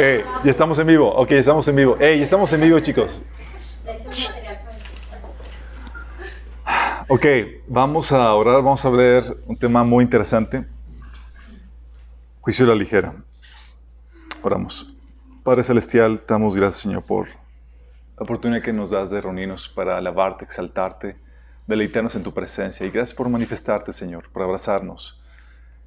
Eh, ya estamos en vivo. Ok, estamos en vivo. Ya estamos en vivo, chicos. Ok, vamos a orar, vamos a ver un tema muy interesante. Juicio de la ligera. Oramos. Padre Celestial, te damos gracias, Señor, por la oportunidad que nos das de reunirnos para alabarte, exaltarte, deleitarnos en tu presencia. Y gracias por manifestarte, Señor, por abrazarnos.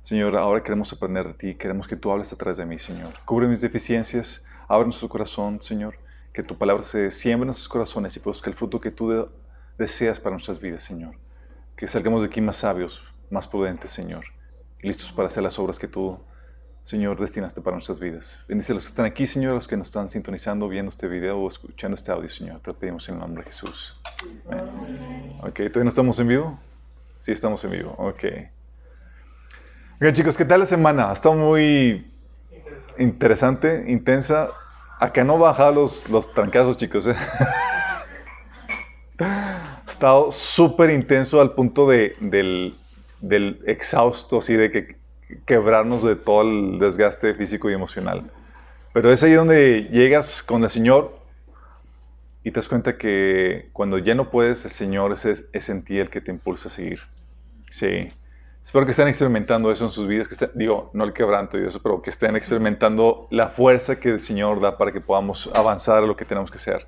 Señor, ahora queremos aprender de ti, queremos que tú hables a través de mí, Señor. Cubre mis deficiencias, abre nuestro corazón, Señor, que tu palabra se siembre en nuestros corazones y produzca el fruto que tú deseas para nuestras vidas, Señor. Que salgamos de aquí más sabios, más prudentes, Señor, listos para hacer las obras que tú, Señor, destinaste para nuestras vidas. Bendice a los que están aquí, Señor, a los que nos están sintonizando, viendo este video o escuchando este audio, Señor. Te lo pedimos en el nombre de Jesús. Amén. Ok, ¿todavía no estamos en vivo? Sí, estamos en vivo. Ok. Bien, chicos, ¿qué tal la semana? Ha estado muy interesante, intensa. Acá no baja los, los trancazos, chicos. ¿eh? ha estado súper intenso al punto de, del, del, exhausto, así de que quebrarnos de todo el desgaste físico y emocional. Pero es ahí donde llegas con el Señor y te das cuenta que cuando ya no puedes, el Señor es, es en ti el que te impulsa a seguir. Sí. Espero que estén experimentando eso en sus vidas, que estén, digo, no el quebranto y eso, pero que estén experimentando la fuerza que el Señor da para que podamos avanzar a lo que tenemos que hacer.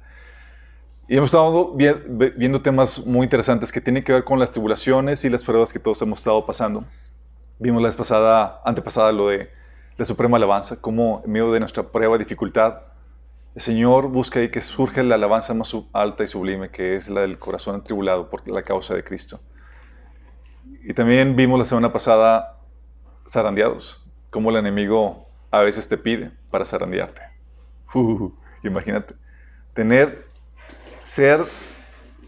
Y hemos estado viendo temas muy interesantes que tienen que ver con las tribulaciones y las pruebas que todos hemos estado pasando. Vimos la vez pasada, antepasada, lo de la suprema alabanza, cómo en medio de nuestra prueba, dificultad, el Señor busca ahí que surja la alabanza más alta y sublime, que es la del corazón atribulado por la causa de Cristo. Y también vimos la semana pasada zarandeados, cómo el enemigo a veces te pide para zarandearte. Uh, imagínate, tener, ser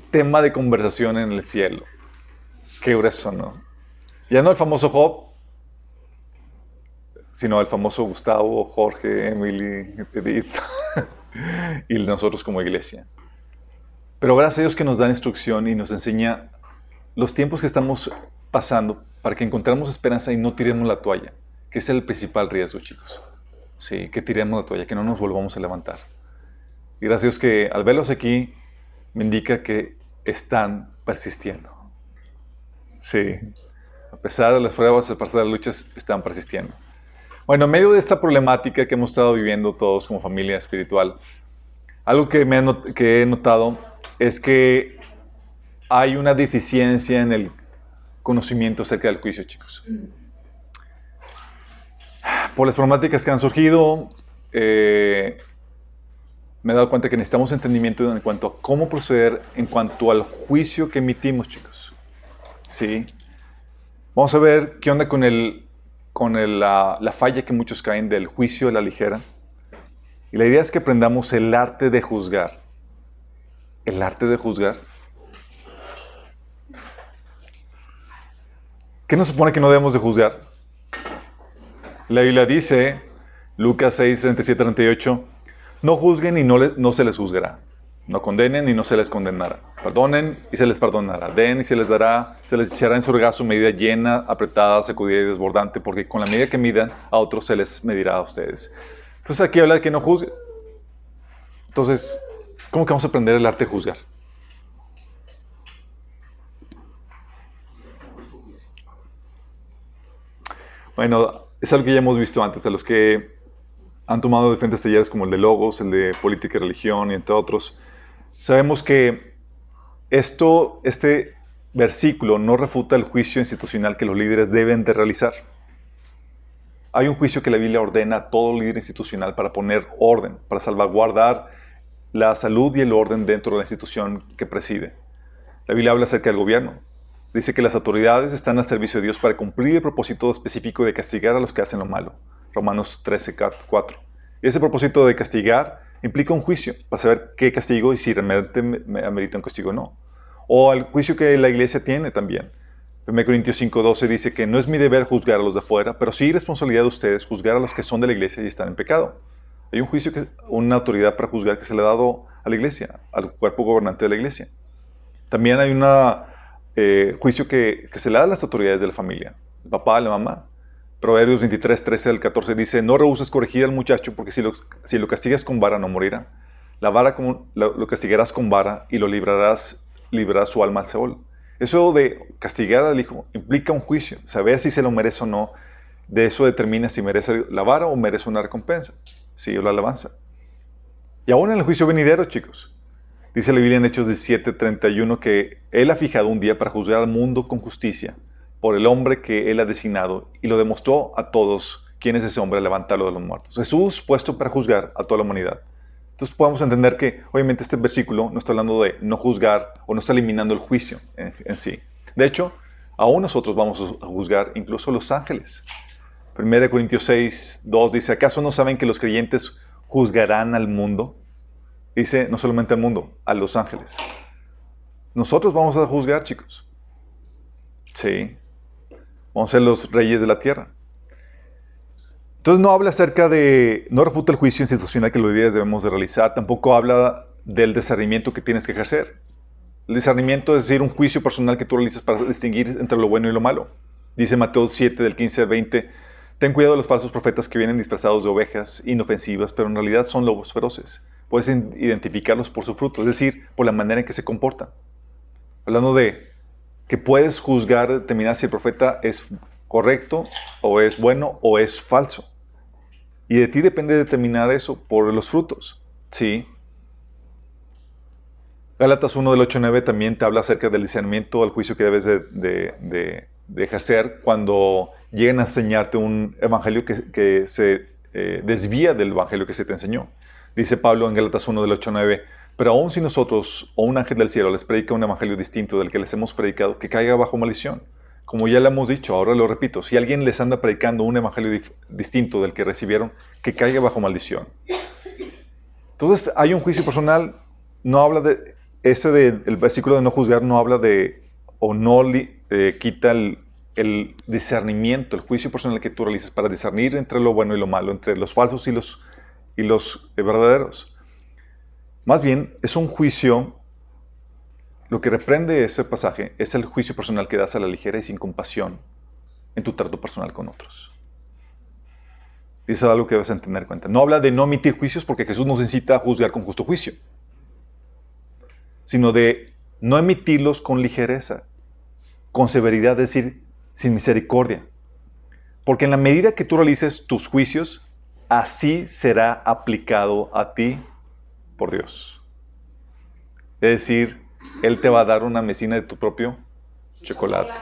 tema de conversación en el cielo. Qué grueso, ¿no? Ya no el famoso Job, sino el famoso Gustavo, Jorge, Emily, Edith y nosotros como iglesia. Pero gracias a Dios que nos da instrucción y nos enseña los tiempos que estamos pasando para que encontremos esperanza y no tiremos la toalla, que es el principal riesgo, chicos. Sí, que tiremos la toalla, que no nos volvamos a levantar. Y gracias a Dios que al verlos aquí me indica que están persistiendo. Sí, a pesar de las pruebas, a pesar de las luchas, están persistiendo. Bueno, en medio de esta problemática que hemos estado viviendo todos como familia espiritual, algo que, me que he notado es que hay una deficiencia en el conocimiento acerca del juicio, chicos. Por las problemáticas que han surgido, eh, me he dado cuenta que necesitamos entendimiento en cuanto a cómo proceder en cuanto al juicio que emitimos, chicos. ¿Sí? Vamos a ver qué onda con, el, con la, la falla que muchos caen del juicio de la ligera. Y la idea es que aprendamos el arte de juzgar. El arte de juzgar. ¿Qué nos supone que no debemos de juzgar? La Biblia dice, Lucas 6, 37, 38, no juzguen y no, no se les juzgará. No condenen y no se les condenará. Perdonen y se les perdonará. Den y se les dará, se les echará en su regazo medida llena, apretada, sacudida y desbordante, porque con la medida que midan a otros se les medirá a ustedes. Entonces aquí habla de que no juzguen. Entonces, ¿cómo que vamos a aprender el arte de juzgar? Bueno, es algo que ya hemos visto antes, de los que han tomado diferentes talleres como el de Logos, el de Política y Religión y entre otros. Sabemos que esto, este versículo no refuta el juicio institucional que los líderes deben de realizar. Hay un juicio que la Biblia ordena a todo líder institucional para poner orden, para salvaguardar la salud y el orden dentro de la institución que preside. La Biblia habla acerca del gobierno, Dice que las autoridades están al servicio de Dios para cumplir el propósito específico de castigar a los que hacen lo malo. Romanos 13, 4. ese propósito de castigar implica un juicio para saber qué castigo y si realmente amerita un castigo o no. O el juicio que la iglesia tiene también. 1 Corintios 5:12 dice que no es mi deber juzgar a los de afuera, pero sí responsabilidad de ustedes juzgar a los que son de la iglesia y están en pecado. Hay un juicio, que, una autoridad para juzgar que se le ha dado a la iglesia, al cuerpo gobernante de la iglesia. También hay una eh, juicio que, se le da a las autoridades de la familia, el papá, la mamá. Proverbios 23, 13 al 14 dice, no rehuses corregir al muchacho porque si lo, si lo castigas con vara no morirá. La vara como, lo, castigarás con vara y lo librarás, librarás su alma al Seol. Eso de castigar al hijo implica un juicio, saber si se lo merece o no. De eso determina si merece la vara o merece una recompensa, si o la alabanza. Y aún en el juicio venidero, chicos, dice la Biblia en Hechos 17, 31 que Él ha fijado un día para juzgar al mundo con justicia por el hombre que Él ha designado y lo demostró a todos quién es ese hombre, levantarlo de los muertos. Jesús puesto para juzgar a toda la humanidad. Entonces podemos entender que obviamente este versículo no está hablando de no juzgar o no está eliminando el juicio en, sí. De hecho, aún nosotros vamos a juzgar incluso los ángeles. 1 Corintios 6, 2 dice, ¿acaso no saben que los creyentes juzgarán al mundo? Dice, no solamente al mundo, a los ángeles. Nosotros vamos a juzgar, chicos. Sí. Vamos a ser los reyes de la tierra. Entonces no habla acerca de, no refuta el juicio institucional que los líderes debemos de realizar, tampoco habla del discernimiento que tienes que ejercer. El discernimiento es decir, un juicio personal que tú realizas para distinguir entre lo bueno y lo malo. Dice Mateo 7 del 15 al 20, ten cuidado de los falsos profetas que vienen disfrazados de ovejas inofensivas, pero en realidad son lobos feroces. Puedes identificarlos por su fruto, es decir, por la manera en que se comportan. Hablando de que puedes juzgar, determinar si el profeta es correcto o es bueno o es falso. Y de ti depende determinar eso por los frutos. ¿Sí? Gálatas 1 del 8 9 también te habla acerca del discernimiento, al juicio que debes de, ejercer cuando lleguen a enseñarte un evangelio que, se eh, desvía del evangelio que se te enseñó. Dice Pablo en Gálatas 1 del 8 9, pero aún si nosotros o un ángel del cielo les predica un evangelio distinto del que les hemos predicado, que caiga bajo maldición. Como ya le hemos dicho, ahora lo repito, si alguien les anda predicando un evangelio distinto del que recibieron, que caiga bajo maldición. Entonces hay un juicio personal, no habla de, ese del versículo de no juzgar no habla de, o no eh, quita el, el, discernimiento, el juicio personal que tú realizas para discernir entre lo bueno y lo malo, entre los falsos y los, y los verdaderos. Más bien, es un juicio lo que reprende ese pasaje es el juicio personal que das a la ligera y sin compasión en tu trato personal con otros. Y eso es algo que debes tener en cuenta. No habla de no emitir juicios porque Jesús nos incita a juzgar con justo juicio, sino de no emitirlos con ligereza, con severidad, es decir, sin misericordia. Porque en la medida que tú realices tus juicios, así será aplicado a ti por Dios. Es decir, él te va a dar una mesina de tu propio chocolate.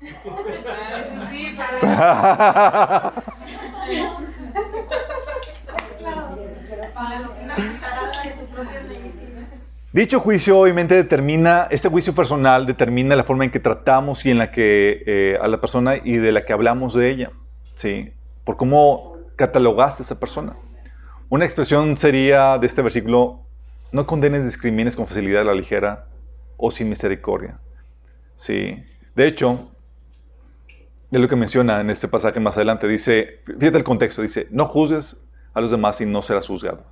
Dicho juicio obviamente determina, este juicio personal determina la forma en que tratamos y en la que eh, a la persona y de la que hablamos de ella, ¿sí? Por cómo catalogaste a esa persona. Una expresión sería de este versículo, no condenes, discrimines con facilidad a la ligera o sin misericordia. Sí. De hecho, de lo que menciona en este pasaje más adelante, dice, fíjate el contexto, dice, no juzgues a los demás y no serás juzgado,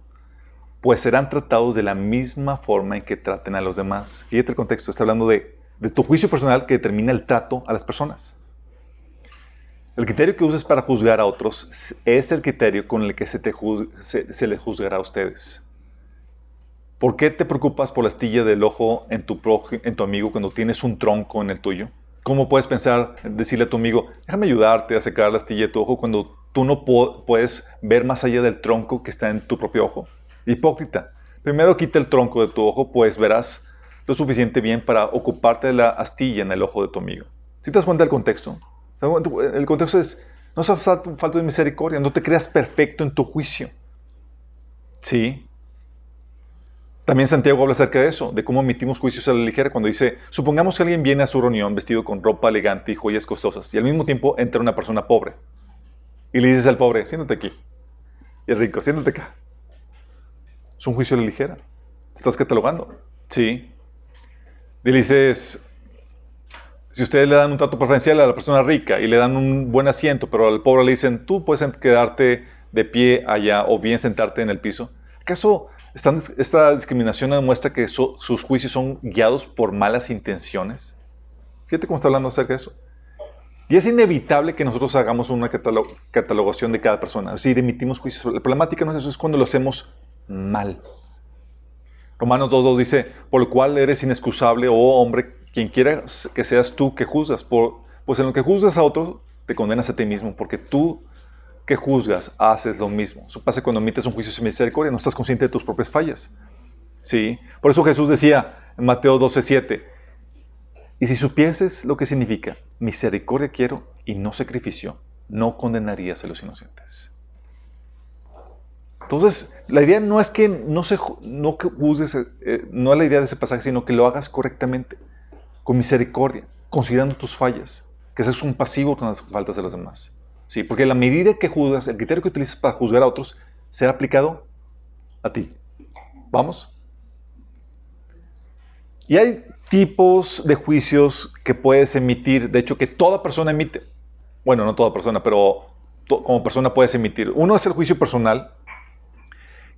pues serán tratados de la misma forma en que traten a los demás. Fíjate el contexto, está hablando de, tu juicio personal que determina el trato a las personas. El criterio que uses para juzgar a otros es el criterio con el que se, te se, se les juzgará a ustedes. ¿Por qué te preocupas por la astilla del ojo en tu, en tu amigo cuando tienes un tronco en el tuyo? ¿Cómo puedes pensar, decirle a tu amigo, déjame ayudarte a secar la astilla de tu ojo cuando tú no puedes ver más allá del tronco que está en tu propio ojo? Hipócrita. Primero quita el tronco de tu ojo, pues verás lo suficiente bien para ocuparte de la astilla en el ojo de tu amigo. Si te das cuenta del contexto, el contexto es, no se falta de misericordia, no te creas perfecto en tu juicio. Sí, también Santiago habla acerca de eso, de cómo emitimos juicios a la ligera cuando dice, supongamos que alguien viene a su reunión vestido con ropa elegante y joyas costosas y al mismo tiempo entra una persona pobre y le dices al pobre, siéntate aquí, y el rico, siéntate acá. Es un juicio a la ligera. estás catalogando. Sí. Y le dices, si ustedes le dan un trato preferencial a la persona rica y le dan un buen asiento, pero al pobre le dicen, tú puedes quedarte de pie allá o bien sentarte en el piso, ¿acaso esta, discriminación demuestra que sus juicios son guiados por malas intenciones. Fíjate cómo está hablando acerca de eso. Y es inevitable que nosotros hagamos una catalogación de cada persona. Es decir, emitimos juicios. La problemática no es eso, es cuando lo hacemos mal. Romanos 2.2 dice, por lo cual eres inexcusable, oh hombre, quien quiera que seas tú que juzgas. Por, pues en lo que juzgas a otro, te condenas a ti mismo, porque tú que juzgas haces lo mismo. Eso pasa cuando emites un juicio sin misericordia, no estás consciente de tus propias fallas. ¿Sí? Por eso Jesús decía en Mateo 12.7, y si supieses lo que significa, misericordia quiero y no sacrificio, no condenarías a los inocentes. Entonces, la idea no es que no, se, no eh, no es la idea de ese pasaje, sino que lo hagas correctamente, con misericordia, considerando tus fallas, que seas un pasivo con las faltas de los demás. Sí, porque la medida que juzgas, el criterio que utilizas para juzgar a otros, será aplicado a ti. ¿Vamos? Y hay tipos de juicios que puedes emitir, de hecho que toda persona emite. Bueno, no toda persona, pero como persona puedes emitir. Uno es el juicio personal,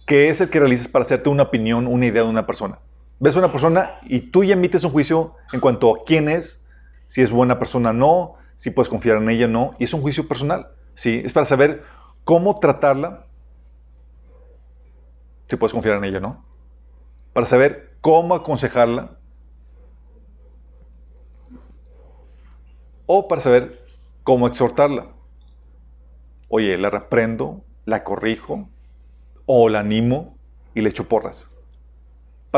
que es el que realizas para hacerte una opinión, una idea de una persona. Ves a una persona y tú ya emites un juicio en cuanto a quién es, si es buena persona o no, si puedes confiar en ella o no, y es un juicio personal. ¿sí? Es para saber cómo tratarla, si puedes confiar en ella o no, para saber cómo aconsejarla, o para saber cómo exhortarla. Oye, la reprendo, la corrijo, o la animo y le echo porras.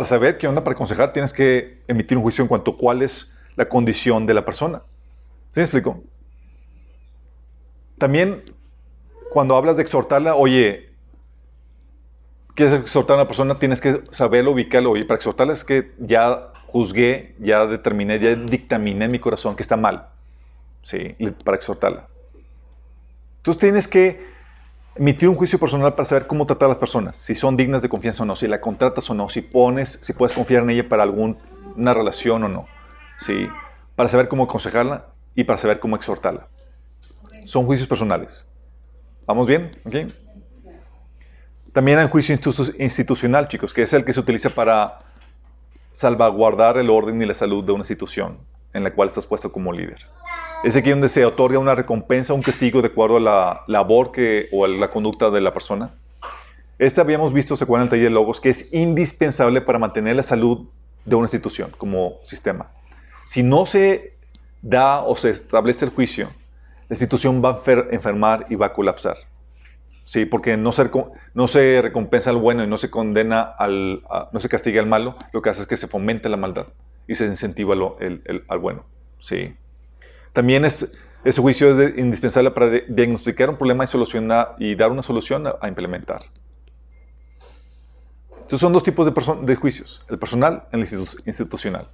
Para saber qué onda para aconsejar, tienes que emitir un juicio en cuanto a cuál es la condición de la persona. ¿Sí me explico? También, cuando hablas de exhortarla, oye, quieres exhortar a una persona, tienes que saberlo, ubicarlo. Oye, para exhortarla es que ya juzgué, ya determiné, ya dictaminé en mi corazón que está mal. ¿sí? Para exhortarla. Entonces tienes que emitir un juicio personal para saber cómo tratar a las personas, si son dignas de confianza o no, si la contratas o no, si pones, si puedes confiar en ella para alguna relación o no, ¿sí? para saber cómo aconsejarla y para saber cómo exhortarla. Son juicios personales. ¿Vamos bien? También hay un juicio institucional, chicos, que es el que se utiliza para salvaguardar el orden y la salud de una institución en la cual estás puesto como líder. Es aquí donde se otorga una recompensa, un castigo de acuerdo a la labor que, o a la conducta de la persona. Este habíamos visto, se acuerdan el logos, que es indispensable para mantener la salud de una institución como sistema. Si no se da o se establece el juicio, la institución va a enfermar y va a colapsar. Sí, porque no se, no se recompensa al bueno y no se condena al, no se castiga al malo, lo que hace es que se fomente la maldad y se incentiva al bueno. Sí. También es, ese juicio es indispensable para diagnosticar un problema y, solucionar, y dar una solución a, implementar. Estos son dos tipos de, de juicios, el personal y el institucional.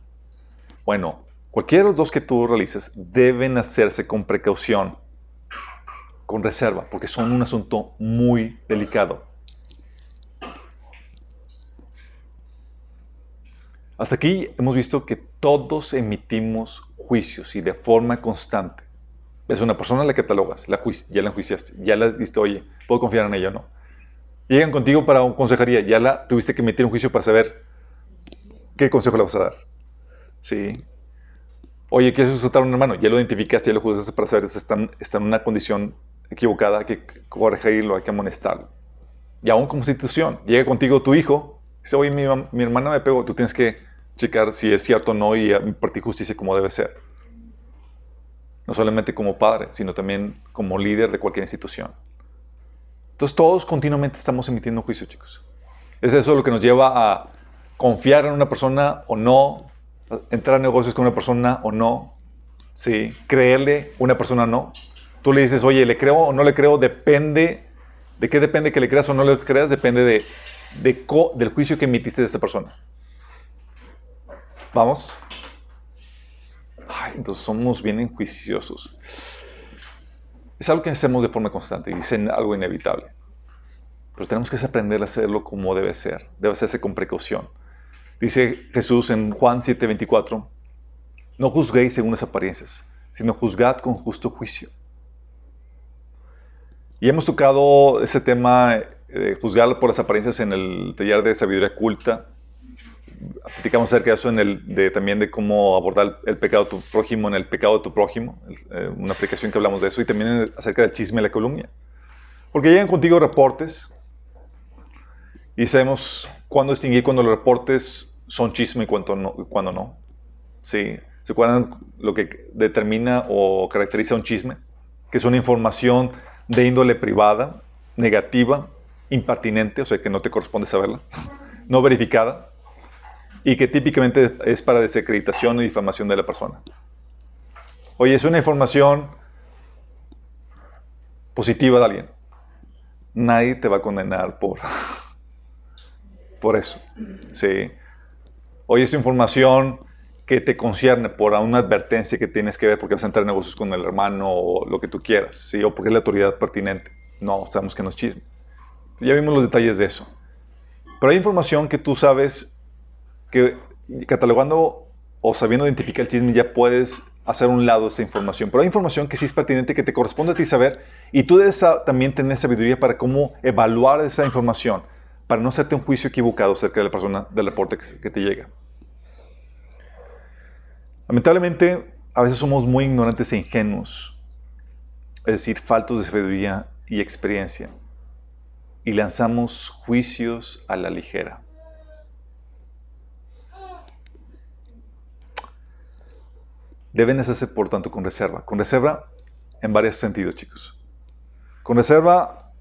Bueno, cualquiera de los dos que tú realices deben hacerse con precaución, con reserva, porque son un asunto muy delicado. Hasta aquí hemos visto que todos emitimos juicios y de forma constante. Es una persona la catalogas, la ya la enjuiciaste, ya la diste, oye, ¿puedo confiar en ella no? Llegan contigo para una consejería, ya la tuviste que emitir un juicio para saber qué consejo le vas a dar. Sí. Oye, ¿quieres insultar a un hermano? Ya lo identificaste, ya lo juzgaste para saber si está, está en una condición equivocada, hay que corregirlo, hay que amonestarlo. Y aún como institución, llega contigo tu hijo, Dice, oye, mi, mi hermana me pegó, tú tienes que checar si es cierto o no y impartir justicia como debe ser. No solamente como padre, sino también como líder de cualquier institución. Entonces todos continuamente estamos emitiendo juicio, chicos. Es eso lo que nos lleva a confiar en una persona o no, entrar a negocios con una persona o no, ¿sí? creerle una persona o no. Tú le dices, oye, ¿le creo o no le creo? Depende, ¿de qué depende que le creas o no le creas? Depende de del juicio que emitiste de esa persona. ¿Vamos? entonces somos bien enjuiciosos. Es algo que hacemos de forma constante y dicen algo inevitable. Pero tenemos que aprender a hacerlo como debe ser. Debe hacerse con precaución. Dice Jesús en Juan 7:24, no juzguéis según las apariencias, sino juzgad con justo juicio. Y hemos tocado ese tema eh, juzgar por las apariencias en el taller de sabiduría culta. platicamos acerca de eso en el, de, también de cómo abordar el pecado de tu prójimo en el pecado de tu prójimo, eh, una aplicación que hablamos de eso, y también acerca del chisme y la calumnia. Porque llegan contigo reportes y sabemos cuándo distinguir cuando los reportes son chisme y cuándo no. Cuando no. ¿Sí? ¿Se acuerdan lo que determina o caracteriza un chisme? Que es una información de índole privada, negativa, impertinente, o sea que no te corresponde saberla, no verificada, y que típicamente es para desacreditación y difamación de la persona. Oye, es una información positiva de alguien. Nadie te va a condenar por, por eso. ¿sí? Oye, es información que te concierne por una advertencia que tienes que ver porque vas a entrar en negocios con el hermano o lo que tú quieras, ¿sí? o porque es la autoridad pertinente. No, sabemos que no es chisme. Ya vimos los detalles de eso. Pero hay información que tú sabes que catalogando o sabiendo identificar el chisme ya puedes hacer un lado esa información. Pero hay información que sí es pertinente, que te corresponde a ti saber y tú debes también tener sabiduría para cómo evaluar esa información, para no hacerte un juicio equivocado acerca de la persona, del reporte que te llega. Lamentablemente, a veces somos muy ignorantes e ingenuos, es decir, faltos de sabiduría y experiencia, y lanzamos juicios a la ligera. deben hacerse, por tanto, con reserva. Con reserva en varios sentidos, chicos. Con reserva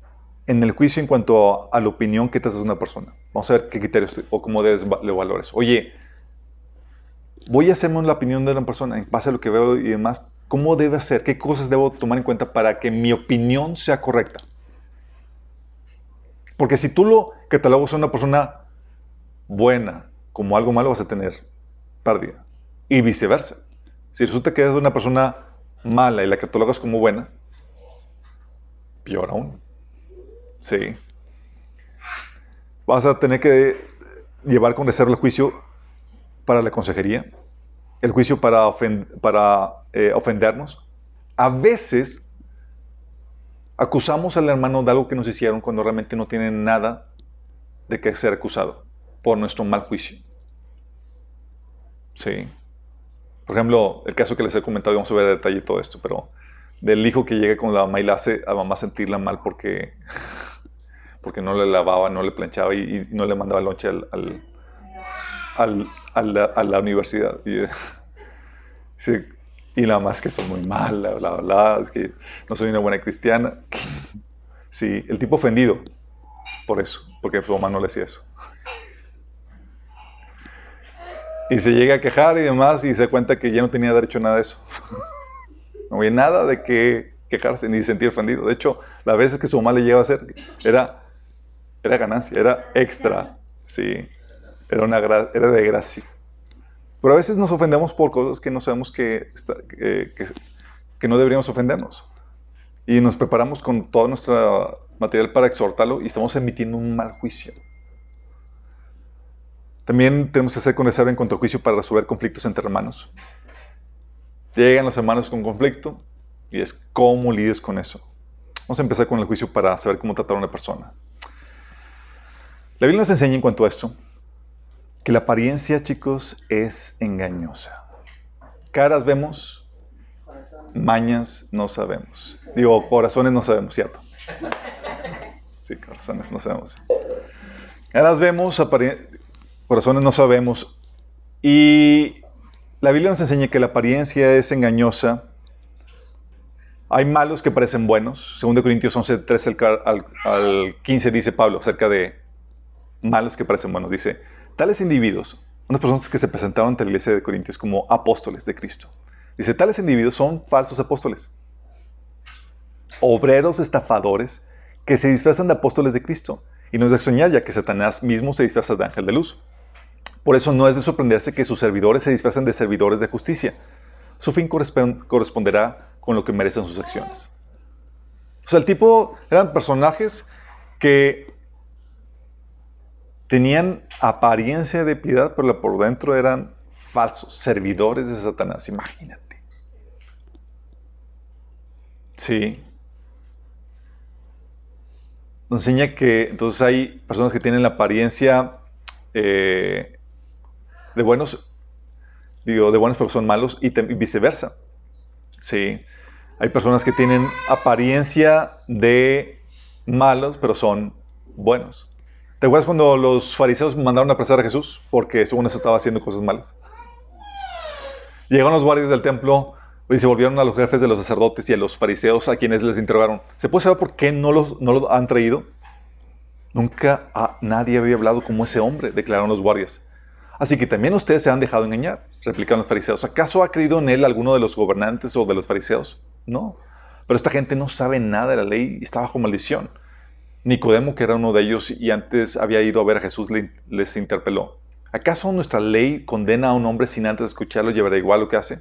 en el juicio en cuanto a, la opinión que te haces de una persona. Vamos a ver qué criterios o cómo debes le valores. Oye, voy a hacerme la opinión de una persona en base a lo que veo y demás. ¿Cómo debe hacer? ¿Qué cosas debo tomar en cuenta para que mi opinión sea correcta? Porque si tú lo catalogas a una persona buena como algo malo, vas a tener pérdida. Y viceversa. Si resulta que es una persona mala y la catalogas como buena, peor aún. Sí. Vas a tener que llevar con reserva el juicio para la consejería, el juicio para, para eh, ofendernos. A veces acusamos al hermano de algo que nos hicieron cuando realmente no tiene nada de que ser acusado por nuestro mal juicio. Sí. Por ejemplo, el caso que les he comentado, vamos a ver a detalle todo esto, pero del hijo que llega con la mamá y la hace a mamá sentirla mal porque, porque no le lavaba, no le planchaba y, no le mandaba lonche al, al, a la universidad. Y, y la mamá es que estoy muy mal, bla, bla, bla, es que no soy una buena cristiana. Sí, el tipo ofendido por eso, porque su mamá no le hacía eso. Y se llega a quejar y demás y se cuenta que ya no tenía derecho a nada de eso. no había nada de qué quejarse ni sentir ofendido. De hecho, las veces que su mamá le llegaba a hacer era, era ganancia, era extra. Sí, era, una era de gracia. Pero a veces nos ofendemos por cosas que no sabemos que, que, que no deberíamos ofendernos. Y nos preparamos con todo nuestro material para exhortarlo y estamos emitiendo un mal juicio. También tenemos que hacer con reserva en contra juicio para resolver conflictos entre hermanos. Llegan los hermanos con conflicto y es cómo lides con eso. Vamos a empezar con el juicio para saber cómo tratar a una persona. La Biblia nos enseña en cuanto a esto que la apariencia, chicos, es engañosa. Caras vemos, mañas no sabemos. Digo, corazones no sabemos, ¿cierto? Sí, corazones no sabemos. Caras vemos, corazones no sabemos. Y la Biblia nos enseña que la apariencia es engañosa. Hay malos que parecen buenos. Según de Corintios 11, 13 al, al 15 dice Pablo acerca de malos que parecen buenos. Dice, tales individuos, unas personas que se presentaron ante la iglesia de Corintios como apóstoles de Cristo. Dice, tales individuos son falsos apóstoles. Obreros estafadores que se disfrazan de apóstoles de Cristo. Y no es de extrañar ya que Satanás mismo se disfraza de ángel de luz. Por eso no es de sorprenderse que sus servidores se disfracen de servidores de justicia. Su fin corresponderá con lo que merecen sus acciones. O sea, el tipo eran personajes que tenían apariencia de piedad, pero por dentro eran falsos, servidores de Satanás, imagínate. Sí. Nos enseña que entonces hay personas que tienen la apariencia eh, de buenos, digo, de buenos pero son malos y, viceversa. Sí. Hay personas que tienen apariencia de malos, pero son buenos. ¿Te acuerdas cuando los fariseos mandaron a apresar a Jesús? Porque según eso estaba haciendo cosas malas. Llegaron los guardias del templo y se volvieron a los jefes de los sacerdotes y a los fariseos a quienes les interrogaron. ¿Se puede saber por qué no los, no los han traído? Nunca a nadie había hablado como ese hombre, declararon los guardias. Así que también ustedes se han dejado engañar, replicaron los fariseos. ¿Acaso ha creído en él alguno de los gobernantes o de los fariseos? No. Pero esta gente no sabe nada de la ley y está bajo maldición. Nicodemo, que era uno de ellos y antes había ido a ver a Jesús, les interpeló. ¿Acaso nuestra ley condena a un hombre sin antes escucharlo y llevará igual lo que hace?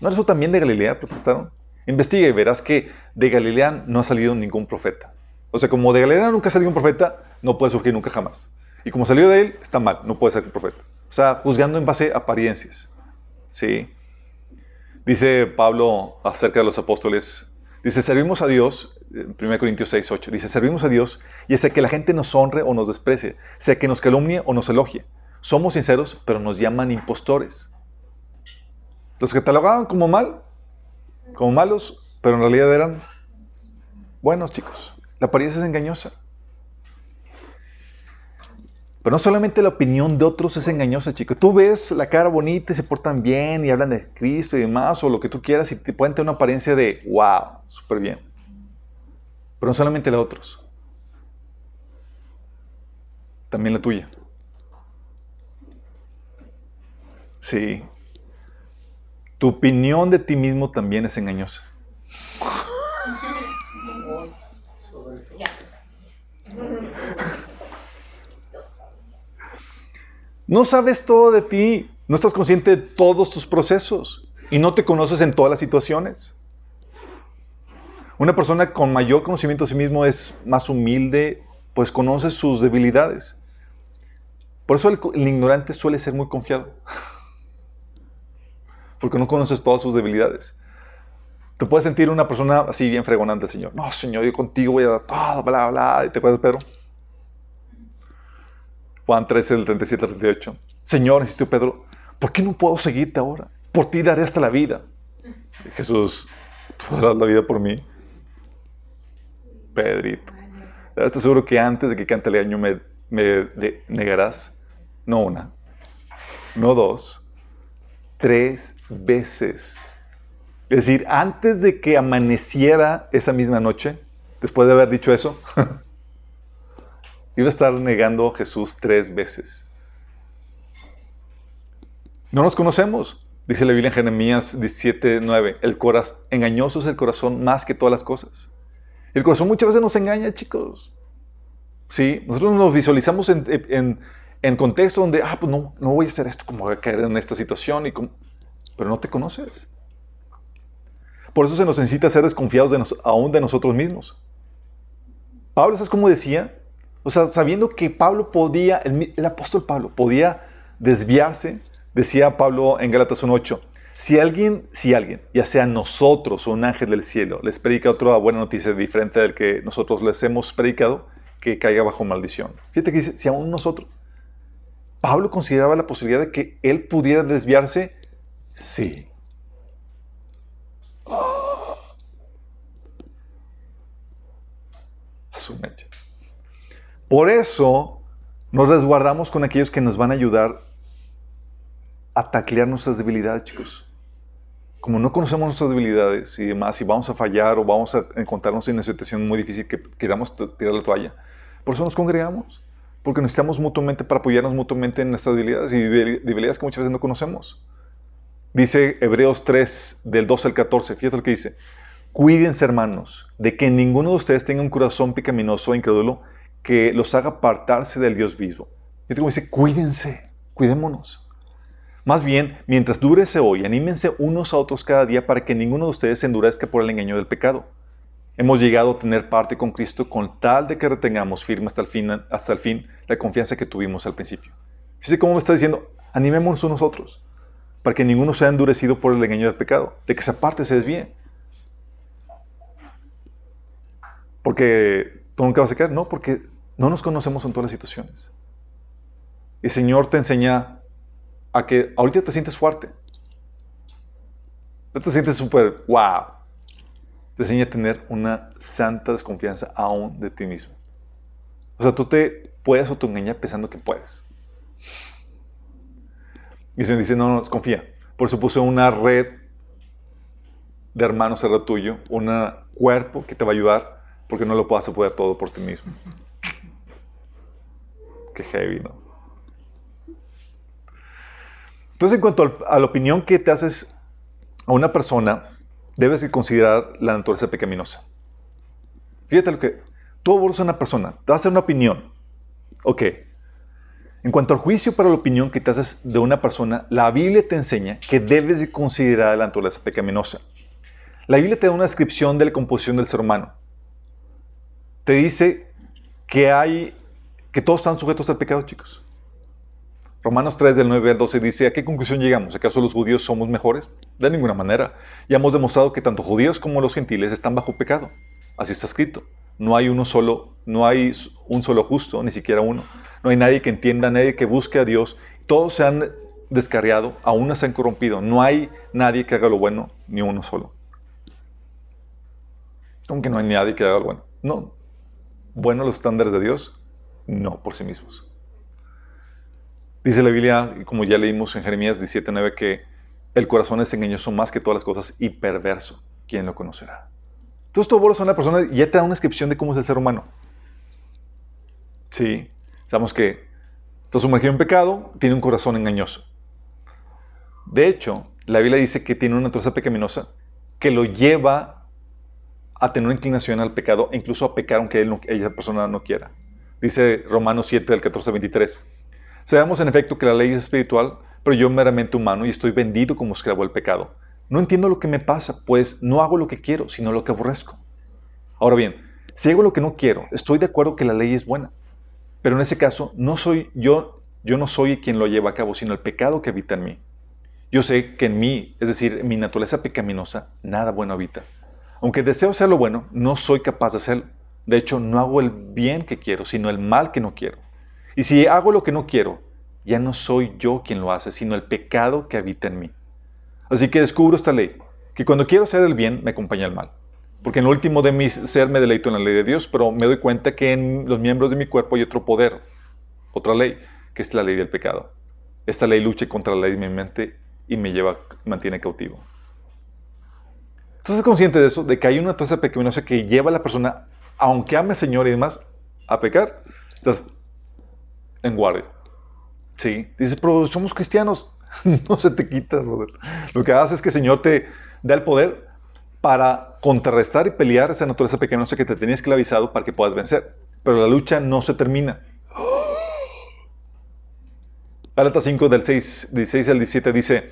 ¿No eso también de Galilea? Protestaron. Investiga y verás que de Galilea no ha salido ningún profeta. O sea, como de Galilea nunca ha salido un profeta, no puede surgir nunca jamás. Y como salió de él, está mal, no puede ser un profeta. O sea, juzgando en base a apariencias. ¿Sí? Dice Pablo acerca de los apóstoles, dice, servimos a Dios 1 Corintios 6, 8. Dice, servimos a Dios y sea que la gente nos honre o nos desprecie, sea que nos calumnie o nos elogie. Somos sinceros, pero nos llaman impostores. Los catalogaban como mal, como malos, pero en realidad eran buenos chicos. La apariencia es engañosa. Pero no solamente la opinión de otros es engañosa, chicos. Tú ves la cara bonita y se portan bien y hablan de Cristo y demás, o lo que tú quieras, y te pueden tener una apariencia de wow, súper bien pero no solamente la de otros, también la tuya. Sí. Tu opinión de ti mismo también es engañosa. No sabes todo de ti, no estás consciente de todos tus procesos y no te conoces en todas las situaciones. Una persona con mayor conocimiento de sí mismo es más humilde, pues conoce sus debilidades. Por eso el, ignorante suele ser muy confiado. Porque no conoces todas sus debilidades. Te puedes sentir una persona así bien fregonante, Señor. No, Señor, yo contigo voy a dar todo, bla, bla. ¿Te acuerdas, Pedro? Juan 13, del 37 al 38. Señor, insistió Pedro, ¿por qué no puedo seguirte ahora? Por ti daré hasta la vida. Jesús, tú darás la vida por mí. Pedrito. ¿Estás seguro que antes de que cante el año me, me negarás? No una, no dos, tres veces. Es decir, antes de que amaneciera esa misma noche, después de haber dicho eso, iba a estar negando a Jesús tres veces. No nos conocemos, dice la Biblia en Jeremías 17, 9. El corazón, engañoso es el corazón más que todas las cosas. El corazón muchas veces nos engaña, chicos. Sí, nosotros nos visualizamos en, en, contexto donde, ah, pues no, no voy a hacer esto, como voy a caer en esta situación, y pero no te conoces. Por eso se nos necesita ser desconfiados de aún de nosotros mismos. Pablo, ¿sabes cómo decía? O sea, sabiendo que Pablo podía, el, el apóstol Pablo podía desviarse, decía Pablo en Gálatas 1.8, si alguien, si alguien, ya sea nosotros o un ángel del cielo, les predica otra buena noticia diferente del que nosotros les hemos predicado, que caiga bajo maldición. Fíjate que dice, si aún nosotros. Pablo consideraba la posibilidad de que él pudiera desviarse. Sí. Por eso nos resguardamos con aquellos que nos van a ayudar a taclear nuestras debilidades, chicos. Como no conocemos nuestras debilidades y demás, y vamos a fallar o vamos a encontrarnos en una situación muy difícil que queramos tirar la toalla, por eso nos congregamos. Porque necesitamos mutuamente para apoyarnos mutuamente en nuestras debilidades y debilidades que muchas veces no conocemos. Dice Hebreos 3, del 12 al 14, fíjate lo que dice. Cuídense, hermanos, de que ninguno de ustedes tenga un corazón pecaminoso e incrédulo que los haga apartarse del Dios vivo. Fíjate cómo dice, cuídense, cuidémonos. Más bien, mientras dure ese hoy, anímense unos a otros cada día para que ninguno de ustedes se endurezca por el engaño del pecado. Hemos llegado a tener parte con Cristo con tal de que retengamos firme hasta el fin, hasta el fin la confianza que tuvimos al principio. Fíjese cómo me está diciendo, animémonos unos a otros, para que ninguno sea endurecido por el engaño del pecado, de que esa parte se desvíe. Porque tú nunca vas a caer, no, porque no nos conocemos en todas las situaciones. El Señor te enseña a que ahorita te sientes fuerte. Te sientes súper, wow. Te enseña a tener una santa desconfianza aún de ti mismo. O sea, tú te puedes autoengañar pensando que puedes. Y el Señor dice, no, no, confía. Por eso puso una red de hermanos alrededor tuyo, un cuerpo que te va a ayudar porque no lo puedas poder todo por ti mismo. Qué heavy, ¿no? Entonces, en cuanto a la opinión que te haces a una persona, debes considerar la naturaleza pecaminosa. Fíjate lo que... Tú abordas a una persona, te hacer una opinión. Ok. En cuanto al juicio para la opinión que te haces de una persona, la Biblia te enseña que debes de considerar la naturaleza pecaminosa. La Biblia te da una descripción de la composición del ser humano. Te dice que hay que todos están sujetos al pecado, chicos. Romanos 3 del 9 al 12 dice, ¿a qué conclusión llegamos? ¿Acaso los judíos somos mejores? De ninguna manera. Ya hemos demostrado que tanto judíos como los gentiles están bajo pecado. Así está escrito. No hay uno solo, no hay un solo justo, ni siquiera uno. No hay nadie que entienda, nadie que busque a Dios. Todos se han descarriado, aún se han corrompido. No hay nadie que haga lo bueno, ni uno solo. Aunque no hay nadie que haga lo bueno. No. Bueno los estándares de Dios, no por sí mismos. Dice la Biblia, como ya leímos en Jeremías 17:9, que el corazón es engañoso más que todas las cosas y perverso. ¿Quién lo conocerá? Entonces tú abordas a una persona y ya te da una descripción de cómo es el ser humano. Sí, sabemos que está sumergido en pecado, tiene un corazón engañoso. De hecho, la Biblia dice que tiene una naturaleza pecaminosa que lo lleva a tener una inclinación al pecado e incluso a pecar aunque él esa persona no quiera. Dice Romanos 7 del 14 al 23. Sabemos en efecto que la ley es espiritual, pero yo meramente humano y estoy vendido como esclavo del pecado. No entiendo lo que me pasa, pues no hago lo que quiero, sino lo que aborrezco. Ahora bien, si hago lo que no quiero, estoy de acuerdo que la ley es buena. Pero en ese caso, no soy yo, yo no soy quien lo lleva a cabo, sino el pecado que habita en mí. Yo sé que en mí, es decir, en mi naturaleza pecaminosa, nada bueno habita. Aunque deseo hacer lo bueno, no soy capaz de hacerlo. De hecho, no hago el bien que quiero, sino el mal que no quiero. Y si hago lo que no quiero, ya no soy yo quien lo hace, sino el pecado que habita en mí. Así que descubro esta ley, que cuando quiero hacer el bien, me acompaña el mal. Porque en lo último de mi ser me deleito en la ley de Dios, pero me doy cuenta que en los miembros de mi cuerpo hay otro poder, otra ley, que es la ley del pecado. Esta ley lucha contra la ley de mi mente y me lleva, mantiene cautivo. Entonces, consciente de eso, de que hay una tasa pecaminosa que lleva a la persona, aunque ame al Señor y demás, a pecar, estás en guardia. Sí, dices, pero somos cristianos. no se te quita, Lo que hace es que el Señor te da el poder para contrarrestar y pelear esa naturaleza pecaminosa que te tenías que avisado para que puedas vencer. Pero la lucha no se termina. Gálatas 5 del 6, 16 al 17 dice,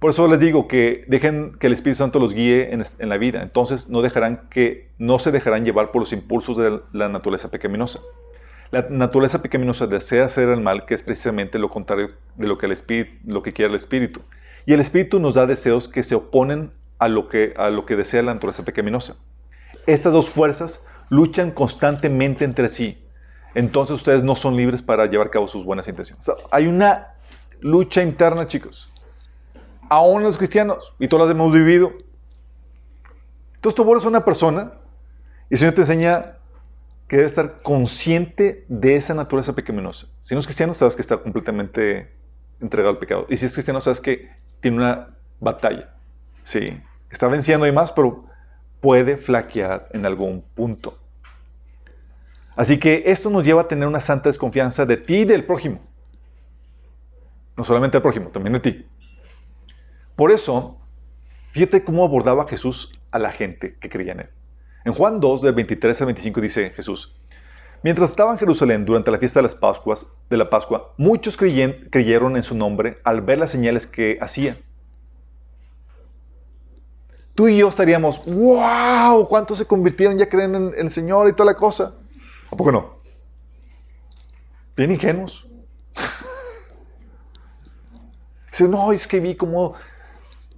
por eso les digo que dejen que el Espíritu Santo los guíe en, en, la vida. Entonces no dejarán que no se dejarán llevar por los impulsos de la naturaleza pecaminosa. La naturaleza pecaminosa desea hacer el mal, que es precisamente lo contrario de lo que, el espíritu, lo que quiere el espíritu. Y el espíritu nos da deseos que se oponen a lo que, a lo que desea la naturaleza pecaminosa. Estas dos fuerzas luchan constantemente entre sí. Entonces ustedes no son libres para llevar a cabo sus buenas intenciones. hay una lucha interna, chicos. Aún los cristianos, y todas las hemos vivido. Entonces tú eres una persona y el Señor te enseña que debe estar consciente de esa naturaleza pecaminosa. Si no es cristiano, sabes que está completamente entregado al pecado. Y si es cristiano, sabes que tiene una batalla. Sí, está venciendo y más, pero puede flaquear en algún punto. Así que esto nos lleva a tener una santa desconfianza de ti y del prójimo. No solamente del prójimo, también de ti. Por eso, fíjate cómo abordaba Jesús a la gente que creía en él. En Juan 2, del 23 al 25 dice Jesús, Mientras estaba en Jerusalén durante la fiesta de, las Pascuas, de la Pascua, muchos creyeron en su nombre al ver las señales que hacía. Tú y yo estaríamos, wow, ¿cuántos se convirtieron? Ya creen en el Señor y toda la cosa. ¿A poco no? Bien ingenuos. Dice, no, es que vi cómo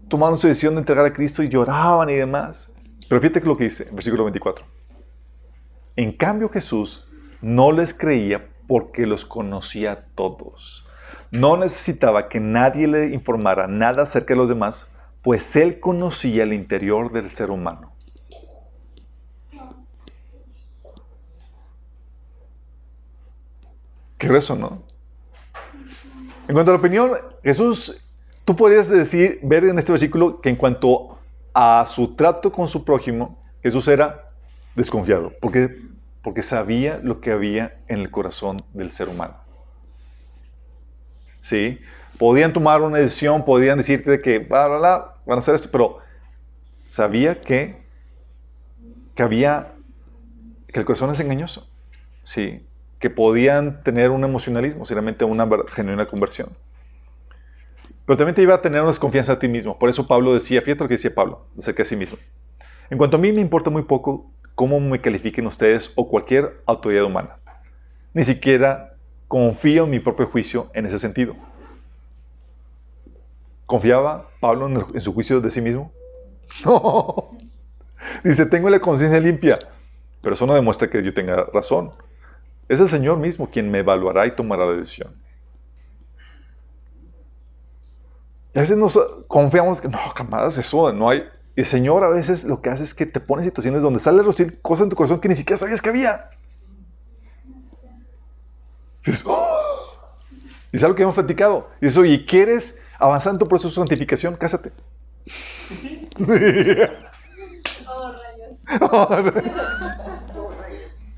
tomaron su decisión de entregar a Cristo y lloraban y demás. Pero fíjate lo que dice versículo 24. En cambio Jesús no les creía porque los conocía a todos. no necesitaba que nadie le informara nada acerca de los demás, pues él conocía el interior del ser humano. Qué eso, ¿no? En cuanto a la opinión, Jesús, tú podrías decir, ver en este versículo que en cuanto a su trato con su prójimo, Jesús era desconfiado, porque, porque sabía lo que había en el corazón del ser humano. ¿Sí? Podían tomar una decisión, podían decirte que bla, bla, bla, van a hacer esto, pero sabía que, que había, que el corazón es engañoso. Sí, que podían tener un emocionalismo, realmente una genuina conversión. Pero también te iba a tener una desconfianza a ti mismo. Por eso Pablo decía, fíjate lo que decía Pablo acerca de sí mismo. En cuanto a mí me importa muy poco cómo me califiquen ustedes o cualquier autoridad humana. Ni siquiera confío en mi propio juicio en ese sentido. ¿Confiaba Pablo en, su juicio de sí mismo? No. Dice, tengo la conciencia limpia, pero eso no demuestra que yo tenga razón. Es el Señor mismo quien me evaluará y tomará la decisión. Y a veces nos confiamos que no, jamás eso, no hay. Y el Señor a veces lo que hace es que te pone en situaciones donde sale a lucir cosas en tu corazón que ni siquiera sabías que había. Y es, oh". y es algo que hemos platicado. Y eso, oye, ¿quieres avanzar en tu proceso de santificación? Cásate. oh, rayos.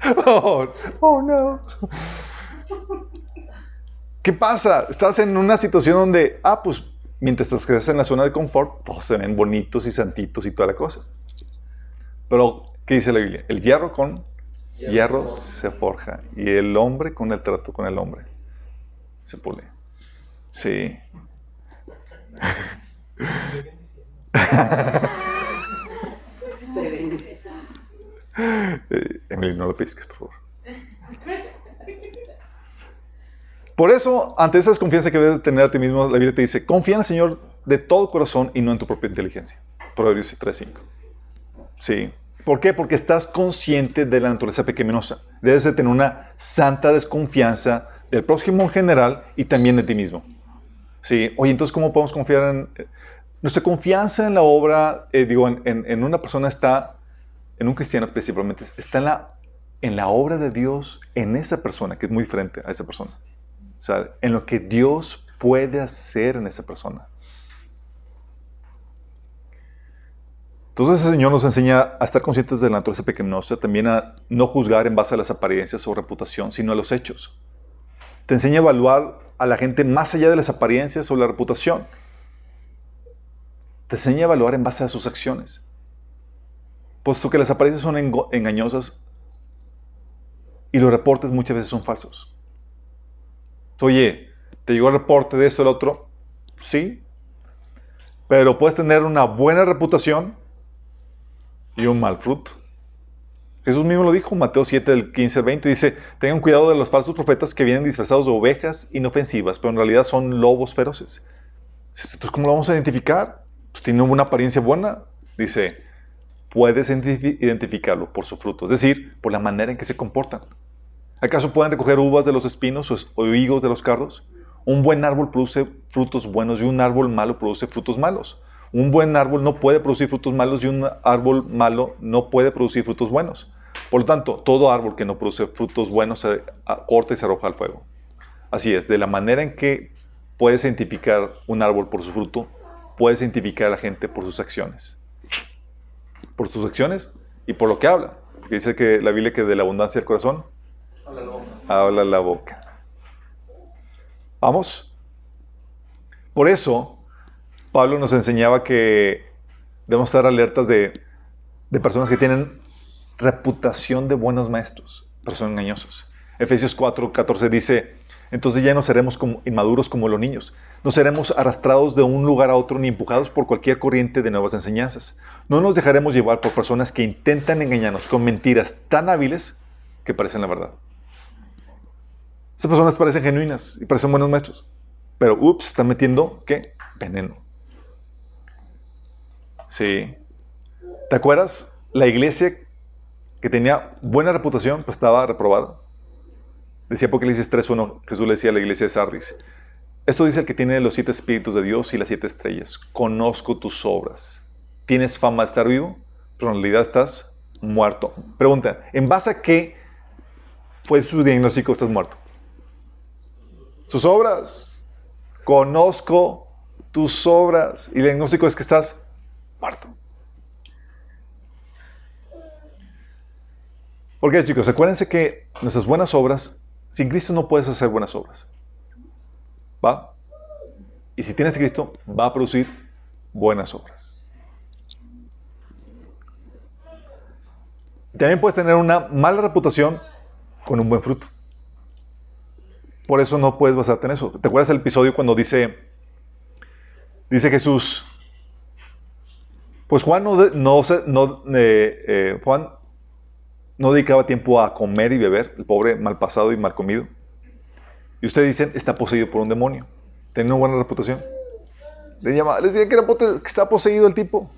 Oh, oh, no. ¿Qué pasa? Estás en una situación donde, ah, pues mientras estás en la zona de confort, pues se ven bonitos y santitos y toda la cosa. Pero, ¿qué dice la Biblia? El hierro con hierro, se forja y el hombre con el trato con el hombre se pule. Sí. Eh, Emily, no lo pesques, por favor. Por eso, ante esa desconfianza que debes tener a ti mismo, la Biblia te dice, confía en el Señor de todo corazón y no en tu propia inteligencia. Proverbios 3.5. Sí. ¿Por qué? Porque estás consciente de la naturaleza pequeñosa. Debes de tener una santa desconfianza del próximo en general y también de ti mismo. Sí. Oye, entonces, ¿cómo podemos confiar en... Nuestra confianza en la obra, eh, digo, en, en una persona está en un cristiano principalmente, está en la, en la obra de Dios en esa persona, que es muy diferente a esa persona. O sea, en lo que Dios puede hacer en esa persona. Entonces el Señor nos enseña a estar conscientes de la naturaleza pequeñosa, también a no juzgar en base a las apariencias o reputación, sino a los hechos. Te enseña a evaluar a la gente más allá de las apariencias o la reputación. Te enseña a evaluar en base a sus acciones puesto que las apariencias son engañosas y los reportes muchas veces son falsos. Oye, ¿te llegó el reporte de esto o el otro? Sí, pero puedes tener una buena reputación y un mal fruto. Jesús mismo lo dijo, Mateo 7, del 15 al 20, dice, tengan cuidado de los falsos profetas que vienen disfrazados de ovejas inofensivas, pero en realidad son lobos feroces. Entonces, ¿cómo lo vamos a identificar? Pues tiene una apariencia buena. Dice, puedes identificarlo por su fruto, es decir, por la manera en que se comportan. ¿Acaso pueden recoger uvas de los espinos o higos de los cardos? Un buen árbol produce frutos buenos y un árbol malo produce frutos malos. Un buen árbol no puede producir frutos malos y un árbol malo no puede producir frutos buenos. Por lo tanto, todo árbol que no produce frutos buenos se corta y se arroja al fuego. Así es, de la manera en que puedes identificar un árbol por su fruto, puedes identificar a la gente por sus acciones por sus acciones y por lo que habla. Porque dice que la Biblia que de la abundancia del corazón habla la boca. ¿Vamos? Por eso, Pablo nos enseñaba que debemos estar alertas de, de personas que tienen reputación de buenos maestros, pero son engañosos. Efesios 4, 14 dice, entonces ya no seremos inmaduros como los niños, no seremos arrastrados de un lugar a otro ni empujados por cualquier corriente de nuevas enseñanzas. No nos dejaremos llevar por personas que intentan engañarnos con mentiras tan hábiles que parecen la verdad. Esas personas parecen genuinas y parecen buenos maestros, pero ups, están metiendo ¿qué? Veneno. Sí. ¿Te acuerdas? La iglesia que tenía buena reputación, pues estaba reprobada. Decía Apocalipsis 3.1, Jesús le decía a la iglesia de Sardis, esto dice el que tiene los siete espíritus de Dios y las siete estrellas. Conozco tus obras. Tienes fama de estar vivo, pero en realidad estás muerto. Pregunta, ¿en base a qué fue su diagnóstico estás muerto? Sus obras. Conozco tus obras. Y el diagnóstico es que estás muerto. ¿Por qué, chicos? Acuérdense que nuestras buenas obras, sin Cristo no puedes hacer buenas obras. ¿Va? Y si tienes Cristo, va a producir buenas obras. También puedes tener una mala reputación con un buen fruto. Por eso no puedes basarte en eso. ¿Te acuerdas del episodio cuando dice, dice Jesús, pues Juan no, no, no eh, eh, Juan no dedicaba tiempo a comer y beber, el pobre mal pasado y mal comido. Y ustedes dicen, está poseído por un demonio. Tiene una buena reputación. Le llama, les decía que está poseído el tipo.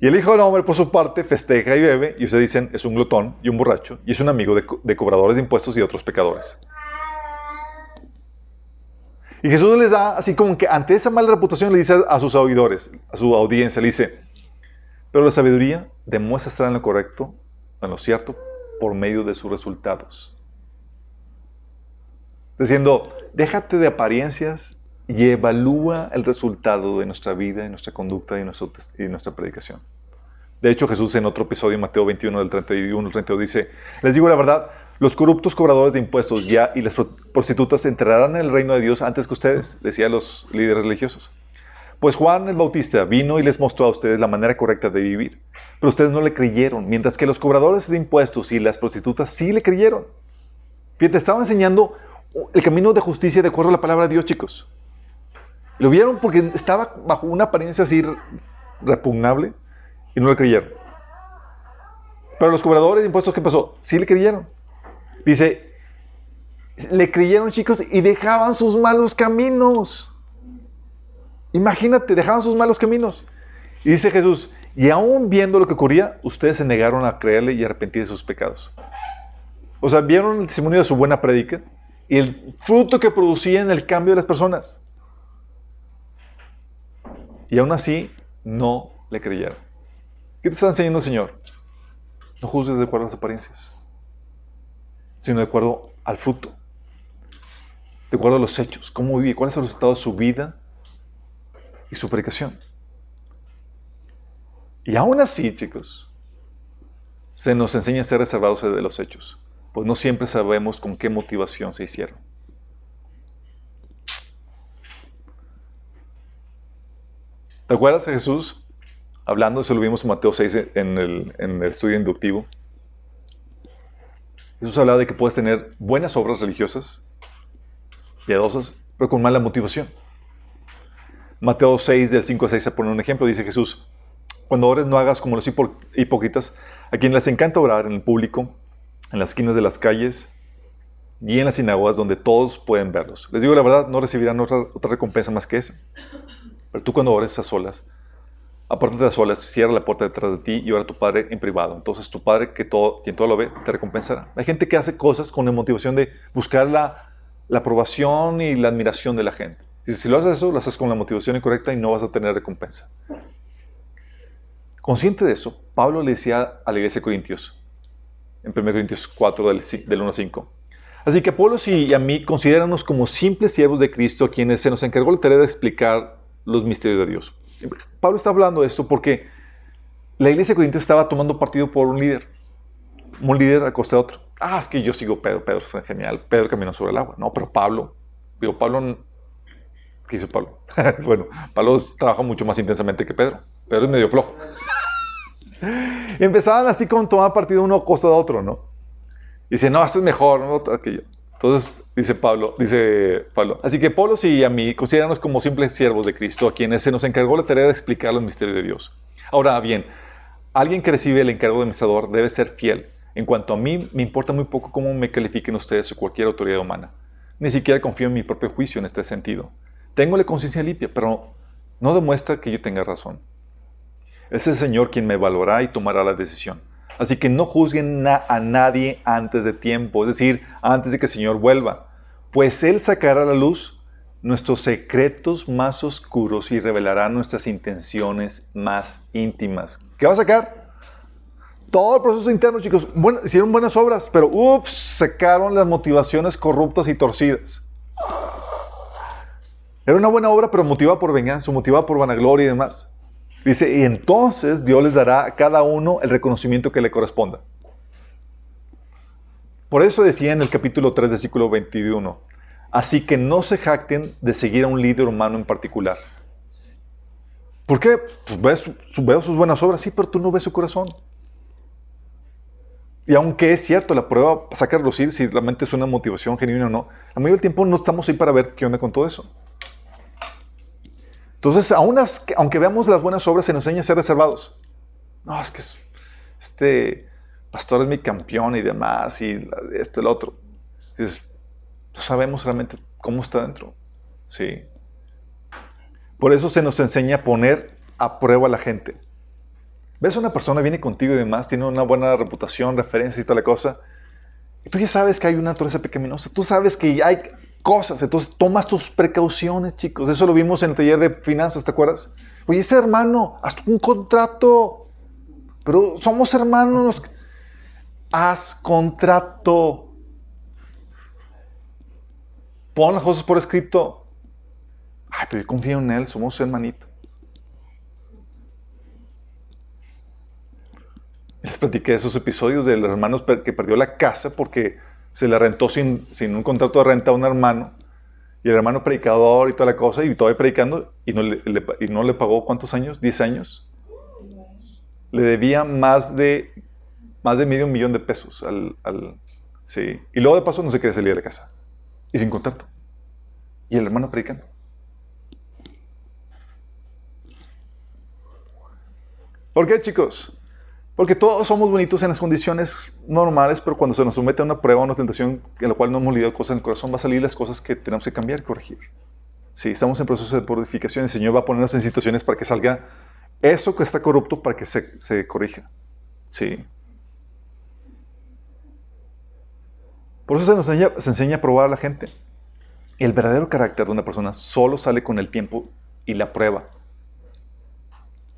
Y el hijo del hombre, por su parte, festeja y bebe, y ustedes dicen, es un glotón y un borracho, y es un amigo de, cobradores de impuestos y otros pecadores. Y Jesús les da, así como que ante esa mala reputación, le dice a sus oidores, a su audiencia, le dice, pero la sabiduría demuestra estar en lo correcto, en lo cierto, por medio de sus resultados diciendo, déjate de apariencias y evalúa el resultado de nuestra vida, y nuestra conducta y, y nuestra predicación. De hecho, Jesús en otro episodio, Mateo 21, del 31 al 32, dice, les digo la verdad, los corruptos cobradores de impuestos ya y las prostitutas entrarán en el reino de Dios antes que ustedes, decía los líderes religiosos. Pues Juan el Bautista vino y les mostró a ustedes la manera correcta de vivir, pero ustedes no le creyeron, mientras que los cobradores de impuestos y las prostitutas sí le creyeron. Fíjate, estaba enseñando el camino de justicia de acuerdo a la palabra de Dios, chicos. Lo vieron porque estaba bajo una apariencia así repugnable y no le creyeron. Pero los cobradores de impuestos, ¿qué pasó? Sí le creyeron. Dice, le creyeron, chicos, y dejaban sus malos caminos. Imagínate, dejaban sus malos caminos. Y dice Jesús, y aún viendo lo que ocurría, ustedes se negaron a creerle y arrepentir de sus pecados. O sea, vieron el testimonio de su buena prédica, y el fruto que producía en el cambio de las personas. Y aún así no le creyeron. ¿Qué te está enseñando el Señor? No juzgues de acuerdo a las apariencias, sino de acuerdo al fruto, de acuerdo a los hechos, cómo vive, cuál es el resultado de su vida y su predicación. Y aún así, chicos, se nos enseña a ser reservados de los hechos pues no siempre sabemos con qué motivación se hicieron. ¿Te acuerdas de Jesús hablando? Eso lo vimos en Mateo 6 en el, en el estudio inductivo. Jesús hablaba de que puedes tener buenas obras religiosas, piadosas, pero con mala motivación. Mateo 6, del 5 a 6, se pone un ejemplo, dice Jesús, cuando ores no hagas como los hipócritas, a quienes les encanta orar en el público en las esquinas de las calles y en las sinagogas donde todos pueden verlos. Les digo la verdad, no recibirán otra, otra recompensa más que esa. Pero tú cuando ores a solas, apártate a solas, cierra la puerta detrás de ti y ora a tu Padre en privado. Entonces tu Padre, que todo, quien todo lo ve, te recompensará. Hay gente que hace cosas con la motivación de buscar la, la aprobación y la admiración de la gente. Y si lo haces eso, lo haces con la motivación incorrecta y no vas a tener recompensa. Consciente de eso, Pablo le decía a la iglesia de Corintios, en 1 Corintios 4 del, 1 al 5. Así que Apolos y a mí considéranos como simples siervos de Cristo a quienes se nos encargó la tarea de explicar los misterios de Dios. Pablo está hablando de esto porque la iglesia de estaba tomando partido por un líder, un líder a costa de otro. Ah, es que yo sigo Pedro, Pedro fue genial, Pedro caminó sobre el agua. No, pero Pablo, digo, Pablo, ¿qué hizo Pablo? bueno, Pablo trabaja mucho más intensamente que Pedro. Pedro es medio flojo. Y empezaban así con tomar partido uno a costa de otro, ¿no? dice, no, esto es mejor, no, aquello. Entonces, dice Pablo, dice Pablo, así que Pablo y a mí consideramos como simples siervos de Cristo, a quienes se nos encargó la tarea de explicar los misterios de Dios. Ahora bien, alguien que recibe el encargo de administrador debe ser fiel. En cuanto a mí, me importa muy poco cómo me califiquen ustedes o cualquier autoridad humana. Ni siquiera confío en mi propio juicio en este sentido. Tengo la conciencia limpia, pero no demuestra que yo tenga razón. Es el Señor quien me evaluará y tomará la decisión. Así que no juzguen a nadie antes de tiempo, es decir, antes de que el Señor vuelva. pues Él sacará a la luz nuestros secretos más oscuros y revelará nuestras intenciones más íntimas. ¿Qué va a sacar? Todo el proceso interno, chicos. Hicieron buenas obras, pero ups, sacaron las motivaciones corruptas y torcidas. Era una buena obra, pero motivada por venganza, motivada por vanagloria y demás. Dice, y entonces Dios les dará a cada uno el reconocimiento que le corresponda. Por eso decía en el capítulo 3, versículo 21, así que no se jacten de seguir a un líder humano en particular. ¿Por qué? Pues veo sus buenas obras, sí, pero tú no ves su corazón. Y aunque es cierto, la prueba saca a lucir si realmente es una motivación genuina o no, a mayoría del tiempo no estamos ahí para ver qué onda con todo eso. Entonces, aún aunque veamos las buenas obras, se nos enseña a ser reservados. No, es que este pastor es mi campeón y demás, y esto lo otro. Entonces, no sabemos realmente cómo está dentro. Sí. Por eso se nos enseña a poner a prueba a la gente. Ves a una persona, viene contigo y demás, tiene una buena reputación, referencias y toda la cosa, y tú ya sabes que hay una naturaleza pecaminosa, tú sabes que hay cosas. Entonces tomas tus precauciones, chicos. Eso lo vimos en el taller de finanzas, ¿te acuerdas? Oye, ese hermano, haz un contrato. Pero somos hermanos. Haz contrato. Pon las cosas por escrito. Ay, pero yo confío en él, somos hermanitos. Les platiqué esos episodios del hermano que perdió la casa porque se le rentó sin, sin un contrato de renta a un hermano, y el hermano predicador y toda la cosa, y todavía predicando, y no le, y no le pagó cuántos años, 10 años. Le debía más de, más de medio millón de pesos al, al, sí. Y luego de paso no se quería salir de la casa, y sin contrato. Y el hermano predicando. ¿Por qué, chicos? Porque todos somos bonitos en las condiciones normales, pero cuando se nos somete a una prueba, a una tentación en la cual no hemos lidiado cosas en el corazón, va a salir las cosas que tenemos que cambiar corregir. Sí, estamos en proceso de purificación. El Señor va a ponernos en situaciones para que salga eso que está corrupto para que se, se corrija. Sí. Por eso se nos enseña, se enseña a probar a la gente. El verdadero carácter de una persona solo sale con el tiempo y la prueba.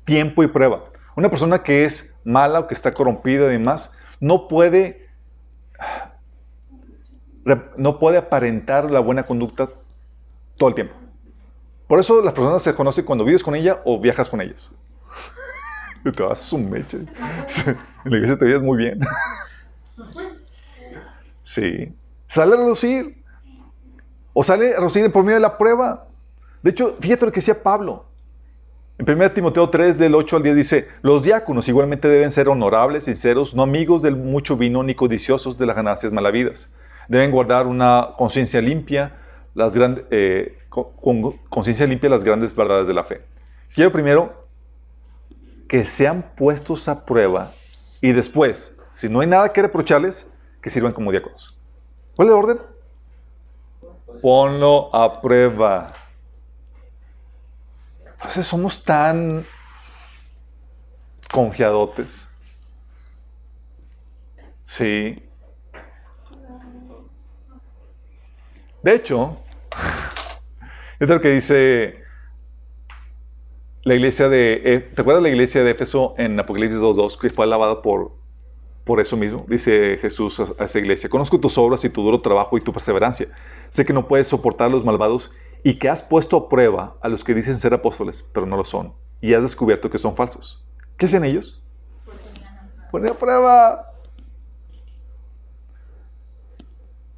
Tiempo y prueba. Una persona que es mala o que está corrompida y demás, no puede, no puede aparentar la buena conducta todo el tiempo. Por eso las personas se conocen cuando vives con ella o viajas con ellas. te vas un meche. En la iglesia te vives muy bien. Sí. Sale a relucir. O sale a relucir por medio de la prueba. De hecho, fíjate lo que decía Pablo. En 1 Timoteo 3, del 8 al 10 dice, los diáconos igualmente deben ser honorables, sinceros, no amigos del mucho vino ni codiciosos de las ganancias malavidas. Deben guardar una conciencia limpia, las eh, con conciencia limpia las grandes verdades de la fe. Quiero primero que sean puestos a prueba y después, si no hay nada que reprocharles, que sirvan como diáconos. ¿Cuál es el orden? Ponlo a prueba. Entonces somos tan confiadotes. Sí. De hecho, es lo que dice la iglesia de... Eh, ¿Te acuerdas de la iglesia de Éfeso en Apocalipsis 2.2 que fue alabada por, por eso mismo? Dice Jesús a esa iglesia, conozco tus obras y tu duro trabajo y tu perseverancia. Sé que no puedes soportar a los malvados y que has puesto a prueba a los que dicen ser apóstoles, pero no lo son, y has descubierto que son falsos. ¿Qué hacen ellos? Poner a prueba.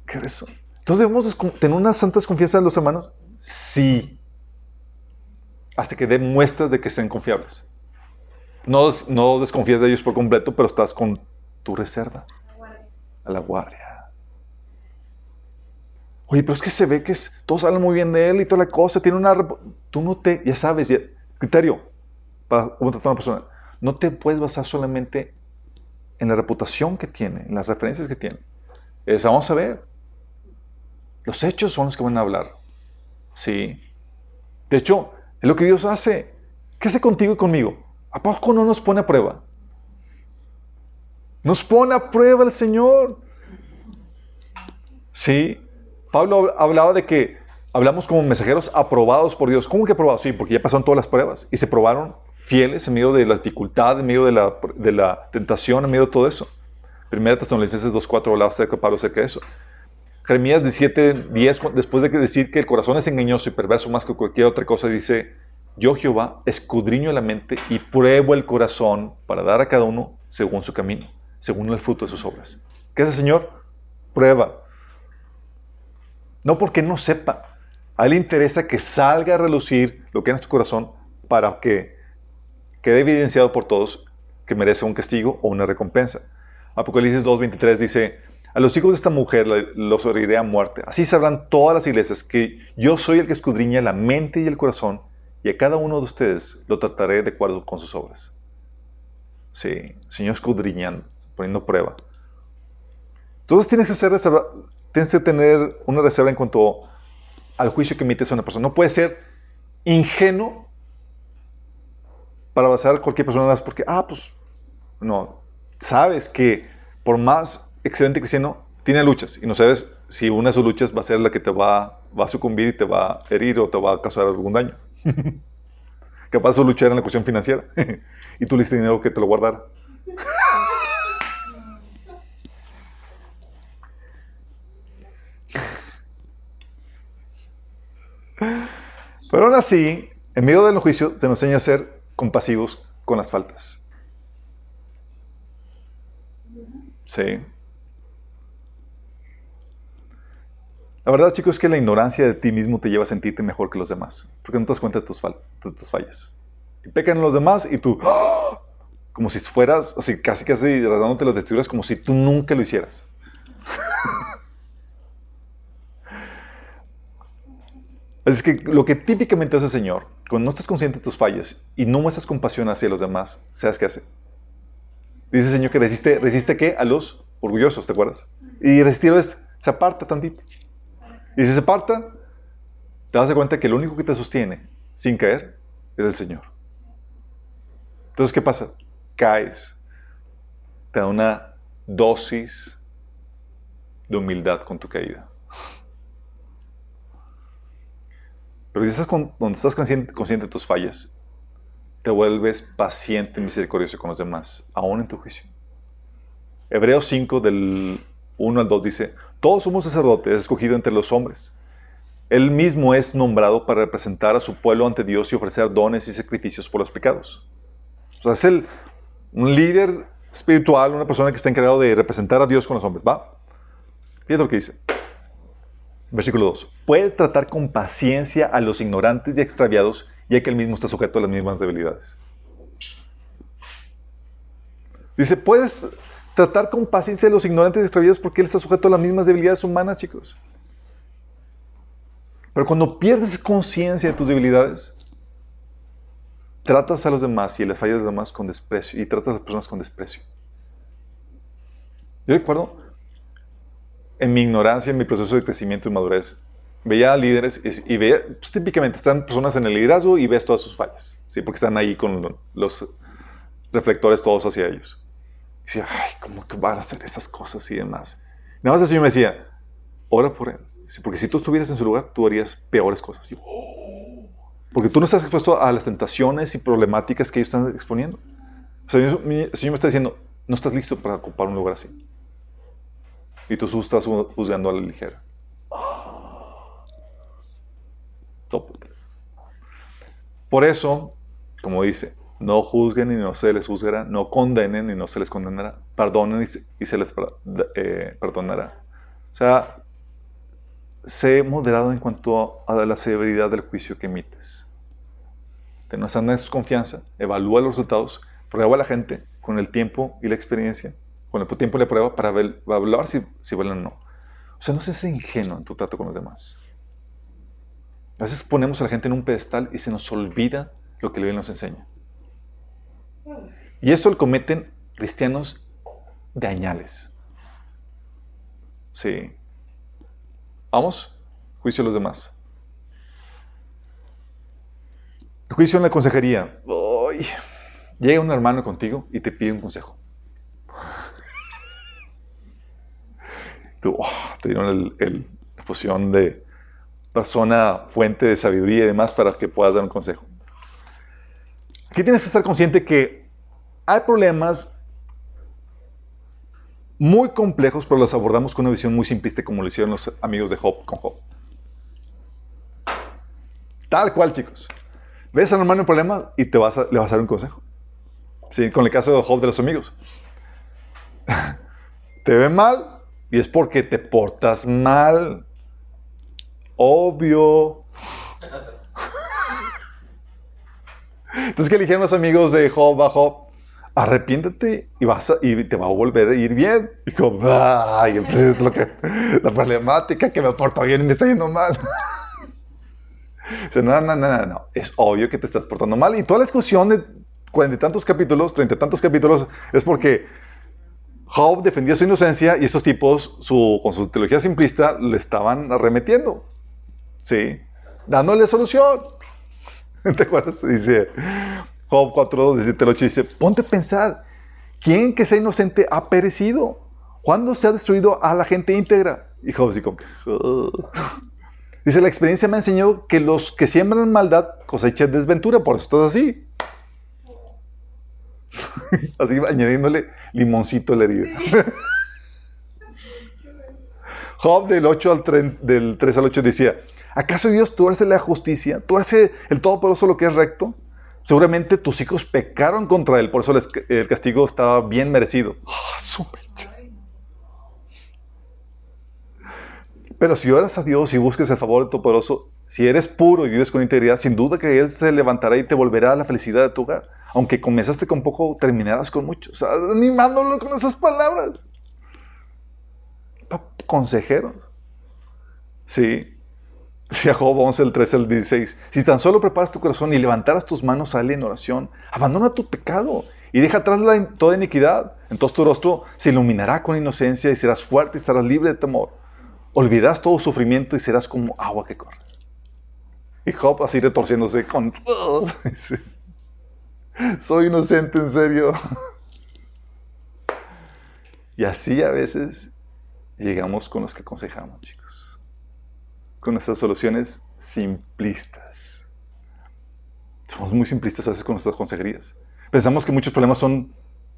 ¿Qué es eso? Entonces debemos tener una santa desconfianza de los hermanos. Sí. Hasta que den muestras de que sean confiables. No, no desconfías de ellos por completo, pero estás con tu reserva. A la guardia. Oye, pero es que se ve que es, todos hablan muy bien de él y toda la cosa, tiene una... Tú no te, ya sabes, criterio para contratar una persona, no te puedes basar solamente en la reputación que tiene, en las referencias que tiene. Es, vamos a ver. Los hechos son los que van a hablar. Sí. De hecho, es lo que Dios hace. ¿Qué hace contigo y conmigo? ¿A poco no nos pone a prueba? Nos pone a prueba el Señor. Sí. Pablo hablaba de que hablamos como mensajeros aprobados por Dios. ¿Cómo que aprobados? Sí, porque ya pasaron todas las pruebas y se probaron fieles en medio de la dificultad, en medio de la, tentación, en medio de todo eso. Primera Tesalonicenses 2.4 hablaba acerca Pablo acerca de eso. Jeremías 17.10, después de decir que el corazón es engañoso y perverso más que cualquier otra cosa, dice, yo Jehová escudriño la mente y pruebo el corazón para dar a cada uno según su camino, según el fruto de sus obras. ¿Qué hace el Señor? Prueba. No porque no sepa. A Él le interesa que salga a relucir lo que hay en su corazón para que quede evidenciado por todos que merece un castigo o una recompensa. Apocalipsis 2.23 dice, a los hijos de esta mujer los heriré a muerte. Así sabrán todas las iglesias que yo soy el que escudriña la mente y el corazón y a cada uno de ustedes lo trataré de acuerdo con sus obras. Sí, Señor escudriñando, poniendo prueba. Entonces tienes que, ser tienes que tener una reserva en cuanto al juicio que emites a una persona. No puede ser ingenuo para basar cualquier persona más porque, ah, pues, no, sabes que por más excelente cristiano, tiene luchas y no sabes si una de sus luchas va a ser la que te va, va a sucumbir y te va a herir o te va a causar algún daño. Capaz de luchar en la cuestión financiera y tú le diste dinero que te lo guardara. Pero aún así, en medio del juicio, se nos enseña a ser compasivos con las faltas. Sí. La verdad, chicos, es que la ignorancia de ti mismo te lleva a sentirte mejor que los demás, porque no te das cuenta de tus, tus fallas. Y pecan los demás y tú, ¡ah! como si fueras, o sea, casi casi dándote las vestiduras como si tú nunca lo hicieras. es que lo que típicamente hace el Señor, cuando no estás consciente de tus fallas y no muestras compasión hacia los demás, ¿sabes qué hace? Dice el Señor que resiste, ¿resiste qué? A los orgullosos, ¿te acuerdas? Y resistir es, se aparta tantito. Y si se aparta, te das cuenta que lo único que te sostiene sin caer es el Señor. Entonces, ¿qué pasa? Caes. Te da una dosis de humildad con tu caída. Pero estás cuando estás consciente, consciente, de tus fallas, te vuelves paciente y misericordioso con los demás, aún en tu juicio. Hebreos 5, del 1 al 2 dice, todos somos sacerdotes escogido entre los hombres. Él mismo es nombrado para representar a su pueblo ante Dios y ofrecer dones y sacrificios por los pecados. O sea, es el, un líder espiritual, una persona que está encargado de representar a Dios con los hombres. ¿Va? Fíjate lo que dice. Versículo 2. Puede tratar con paciencia a los ignorantes y extraviados, ya que él mismo está sujeto a las mismas debilidades. Dice, puedes tratar con paciencia a los ignorantes y extraviados porque él está sujeto a las mismas debilidades humanas, chicos. Pero cuando pierdes conciencia de tus debilidades, tratas a los demás y les fallas a los demás con desprecio y tratas a las personas con desprecio. Yo recuerdo, en mi ignorancia, en mi proceso de crecimiento y madurez, veía a líderes y, veía, pues, típicamente están personas en el liderazgo y ves todas sus fallas, ¿sí? porque están ahí con los reflectores todos hacia ellos. Y decía, ay, ¿cómo que van a hacer esas cosas y demás? nada más el Señor me decía, ora por él. Porque si tú estuvieras en su lugar, tú harías peores cosas. Oh". porque tú no estás expuesto a las tentaciones y problemáticas que ellos están exponiendo. O sea, el Señor me está diciendo, no estás listo para ocupar un lugar así. Y tú estás juzgando a la ligera. Por eso, como dice, no juzguen y no se les juzgará, no condenen y no se les condenará, perdonen y se, les eh, perdonará. O sea, sé moderado en cuanto a la severidad del juicio que emites. Ten una desconfianza, evalúa los resultados, prueba a la gente con el tiempo y la experiencia, con el tiempo la prueba para evaluar si, si valen o no. O sea, no seas ingenuo en tu trato con los demás. A veces ponemos a la gente en un pedestal y se nos olvida lo que la Biblia nos enseña. Y esto lo cometen cristianos de añales. Sí. Vamos, juicio a los demás. juicio en la consejería. llega un hermano contigo y te pide un consejo. Oh, te dieron el, fusión de persona, fuente de sabiduría y demás para que puedas dar un consejo. Aquí tienes que estar consciente que hay problemas muy complejos, pero los abordamos con una visión muy simplista como lo hicieron los amigos de Job con Job. Tal cual, chicos. Ves a un hermano un problema y te vas le vas a dar un consejo. Sí, con el caso de Job de los amigos. te ve mal y es porque te portas mal. Obvio. Entonces, ¿qué eligieron los amigos de Job a Job? Arrepiéntete y, vas y te va a volver a ir bien. Y como, ay, pues es lo que, la problemática que me porto bien y me está yendo mal. no, no, no, no, no. Es obvio que te estás portando mal. Y toda la discusión de cuarenta y tantos capítulos, treinta y tantos capítulos, es porque Job defendía su inocencia y estos tipos, su, con su teología simplista, le estaban arremetiendo. ¿Sí? Dándole solución. ¿Te acuerdas? Dice Job 4, 17 8, dice, ponte a pensar, ¿quién que sea inocente ha perecido? ¿Cuándo se ha destruido a la gente íntegra? Y Job dice, dice, la experiencia me enseñó que los que siembran maldad cosechan desventura, por eso estás así. así añadiéndole limoncito a la herida. Job del, 8 al del 3 al 8 decía, ¿acaso Dios tuerce la justicia? ¿Tuerce el Todopoderoso lo que es recto? Seguramente tus hijos pecaron contra él, por eso el castigo estaba bien merecido. Ah, Pero si oras a Dios y busques el favor de tu poderoso, si eres puro y vives con integridad, sin duda que Él se levantará y te volverá a la felicidad de tu hogar. Aunque comenzaste con poco, terminarás con mucho. O sea, animándolo con esas palabras. Consejeros. Sí. Decía Job 11, el 13 al 16. Si tan solo preparas tu corazón y levantaras tus manos a él en oración, abandona tu pecado y deja atrás la, toda iniquidad. Entonces tu rostro se iluminará con inocencia y serás fuerte y estarás libre de temor. Olvidarás todo sufrimiento y serás como agua que corre. Y Job así retorciéndose con... Soy inocente, en serio. Y así a veces llegamos con los que aconsejamos, chicos. Con nuestras soluciones simplistas. Somos muy simplistas a veces con nuestras consejerías. Pensamos que muchos problemas son,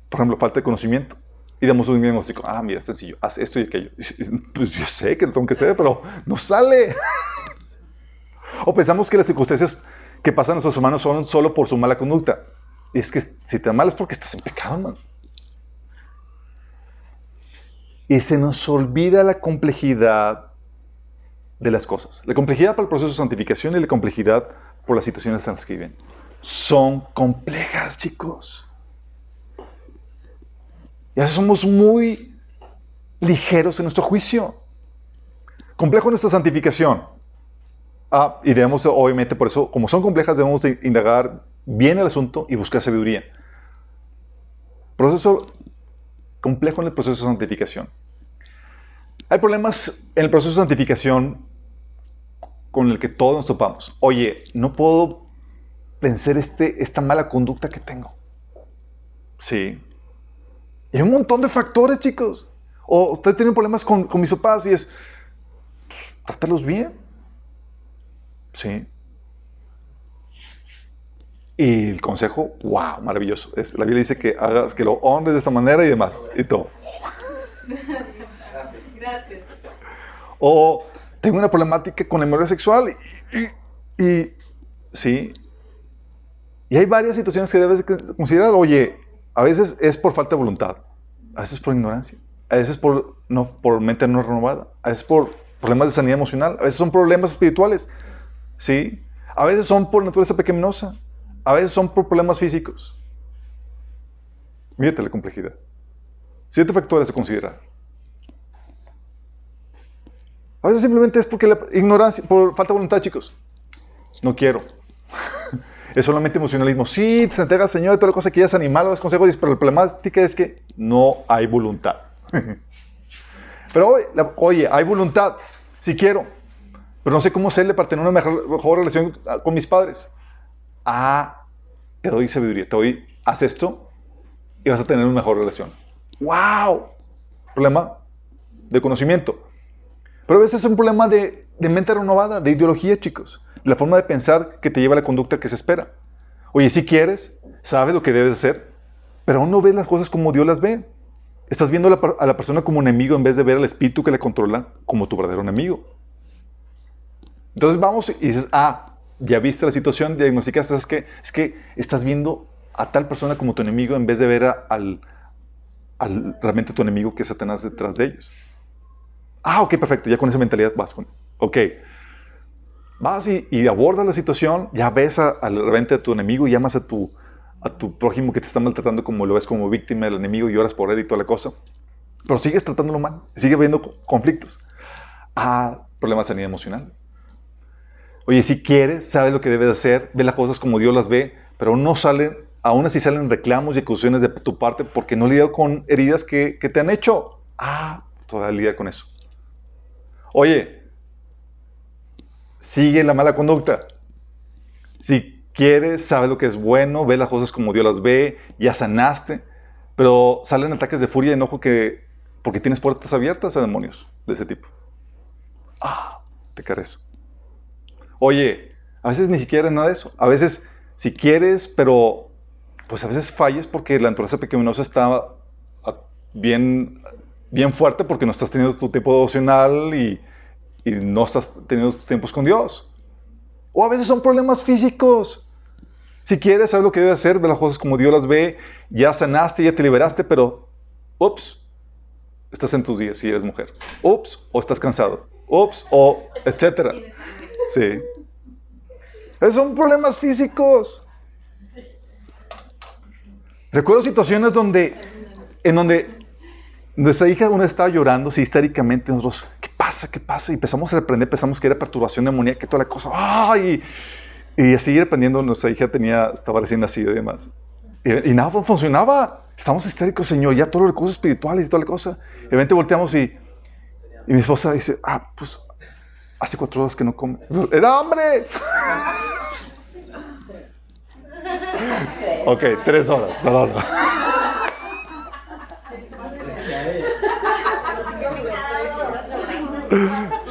por ejemplo, falta de conocimiento. Y damos un diagnóstico. Ah, mira, sencillo. Haz esto y aquello. Pues yo sé que lo tengo que hacer, pero no sale. o pensamos que las circunstancias que pasan a nuestros hermanos son solo por su mala conducta. Y es que si te mal es porque estás en pecado, man. Y se nos olvida la complejidad de las cosas. La complejidad para el proceso de santificación y la complejidad por las situaciones en las que viven. Son complejas, chicos. Y a veces somos muy ligeros en nuestro juicio. Complejo nuestra santificación. Ah, y debemos, obviamente, por eso, como son complejas, debemos de indagar bien el asunto y buscar sabiduría. Proceso complejo en el proceso de santificación. Hay problemas en el proceso de santificación con el que todos nos topamos. Oye, no puedo vencer este, esta mala conducta que tengo. Sí. Y hay un montón de factores, chicos. O usted tiene problemas con, con mis papás y es, trátalos bien. Sí. Y el consejo, wow, maravilloso. Es, la Biblia dice que hagas, que lo honres de esta manera y demás. Y todo. Gracias. O tengo una problemática con la memoria sexual y, y, sí. Y hay varias situaciones que debes considerar. Oye, a veces es por falta de voluntad, a veces por ignorancia, a veces por, no, por mente no renovada, a veces por problemas de sanidad emocional, a veces son problemas espirituales, ¿sí? A veces son por naturaleza pequeñosa, a veces son por problemas físicos. Mírate la complejidad. Siete factores a considerar. A veces simplemente es porque la ignorancia, por falta de voluntad, chicos. No quiero. es solamente emocionalismo. Sí, te entrega al Señor toda la cosa que ya es animal, los consejos, pero la problemática es que no hay voluntad. pero oye, hay voluntad, si quiero, pero no sé cómo hacerle para tener una mejor relación con mis padres ah, te doy sabiduría, te doy, haz esto y vas a tener una mejor relación. ¡Wow! Problema de conocimiento. Pero a veces es un problema de, de mente renovada, de ideología, chicos. La forma de pensar que te lleva a la conducta que se espera. Oye, si quieres, sabes lo que debes hacer, pero aún no ves las cosas como Dios las ve. Estás viendo a la, la persona como un enemigo en vez de ver al espíritu que le controla como tu verdadero enemigo. Entonces vamos y dices, ah, ya viste la situación, diagnosticas, es que, es que estás viendo a tal persona como tu enemigo en vez de ver a- al, al realmente tu enemigo que es Satanás detrás de ellos. Ah, ok, perfecto, ya con esa mentalidad vas con, ok. Vas y, y abordas la situación, ya ves a, al realmente a tu enemigo, llamas a tu, a tu prójimo que te está maltratando como lo ves como víctima del enemigo y oras por él y toda la cosa. Pero sigues tratándolo mal, sigue habiendo co- conflictos. Ah, problemas de sanidad emocional. Oye, si quieres, sabes lo que debes hacer, ve las cosas como Dios las ve, pero no salen, aún así salen reclamos y acusaciones de tu parte porque no lidias con heridas que, que te han hecho. Ah, todavía lidia con eso. Oye, sigue la mala conducta. Si quieres, sabes lo que es bueno, ve las cosas como Dios las ve, ya sanaste, pero salen ataques de furia y enojo que, porque tienes puertas abiertas a demonios de ese tipo. Ah, te carezco. Oye, a veces ni siquiera es nada de eso. A veces, si quieres, pero pues a veces falles porque la naturaleza pecaminosa está ah, bien, bien fuerte porque no estás teniendo tu tiempo devocional y, y no estás teniendo tus tiempos con Dios. O a veces son problemas físicos. Si quieres, sabes lo que debes hacer, ve las cosas como Dios las ve, ya sanaste, ya te liberaste, pero, ups, estás en tus días si eres mujer. Ups, o estás cansado. Ups, o etcétera. Sí. Son problemas físicos. Recuerdo situaciones donde, en donde nuestra hija una estaba llorando, sí, histéricamente, nosotros, ¿qué pasa? ¿Qué pasa? Y empezamos a reprender, pensamos que era perturbación demoníaca y toda la cosa. ¡Ay! Y así reprendiendo, nuestra hija tenía, estaba recién nacida y demás. Y, y nada funcionaba. Estamos histéricos, Señor, ya todos los recursos espirituales y toda la cosa. Y de repente volteamos y, y mi esposa dice, ah, pues hace cuatro horas que no come. ¡Era hambre! Ok, tres horas, perdón.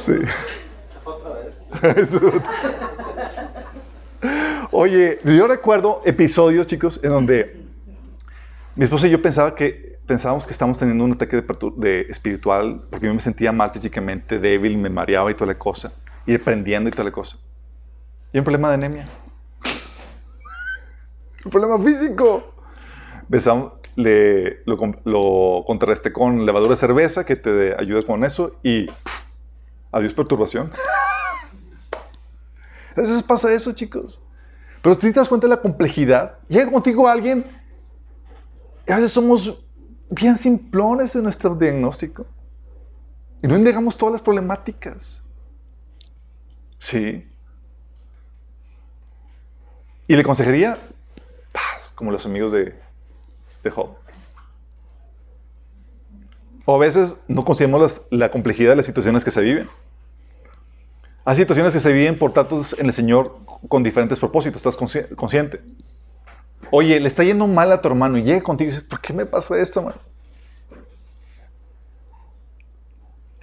Sí. Oye, yo recuerdo episodios, chicos, en donde mi esposa y yo pensaba que, pensábamos que estábamos teniendo un ataque de, de espiritual porque yo me sentía mal físicamente, débil, me mareaba y toda la cosa, y prendiendo y toda la cosa. Y un problema de anemia. Un problema físico. Besamos, le, lo, lo contrarresté con levadura de cerveza que te ayuda con eso y pff, adiós perturbación. A veces pasa eso, chicos. Pero si te das cuenta de la complejidad, llega contigo alguien y a veces somos bien simplones en nuestro diagnóstico y no indagamos todas las problemáticas. Sí. Y le consejería como los amigos de, de Job. O a veces no consideramos la complejidad de las situaciones que se viven. Hay situaciones que se viven por tratos en el Señor con diferentes propósitos, estás consci- consciente. Oye, le está yendo mal a tu hermano y llega contigo y dices, ¿por qué me pasa esto, man?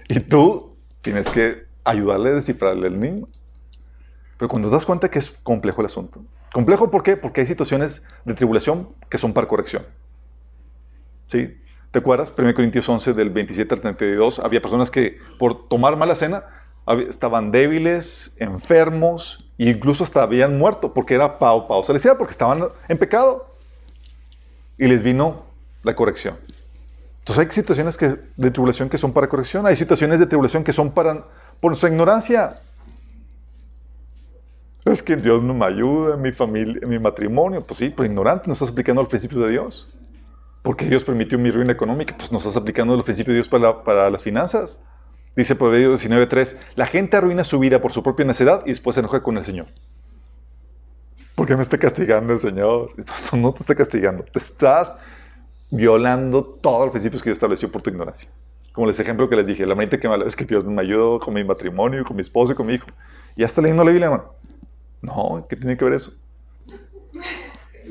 Y tú tienes que ayudarle a descifrarle el enigma. Pero cuando das cuenta que es complejo el asunto. ¿Complejo por qué? Porque hay situaciones de tribulación que son para corrección. ¿Sí? ¿Te acuerdas? 1 Corintios 11 del 27 al 32. Había personas que por tomar mala cena estaban débiles, enfermos e incluso hasta habían muerto porque era pao, pao celestial, porque estaban en pecado. Y les vino la corrección. Entonces hay situaciones que, de tribulación que son para corrección, hay situaciones de tribulación que son para, por nuestra ignorancia. Es que Dios no me ayuda mi familia, mi matrimonio. Pues sí, pero ignorante, no estás aplicando los principios de Dios. Porque Dios permitió mi ruina económica, pues no estás aplicando los principios de Dios para, la- para las finanzas. Dice Proverbios 19.3, la gente arruina su vida por su propia necedad y después se enoja con el Señor. ¿Por qué me está castigando el Señor? No, te está castigando, te estás violando todos los principios que Dios estableció por tu ignorancia. Como les ejemplo que les dije, la manita que me es que Dios me ayudó con mi matrimonio, con mi esposo y con mi hijo. ¿Ya está leyendo la Biblia, hermano? No, ¿qué tiene que ver eso?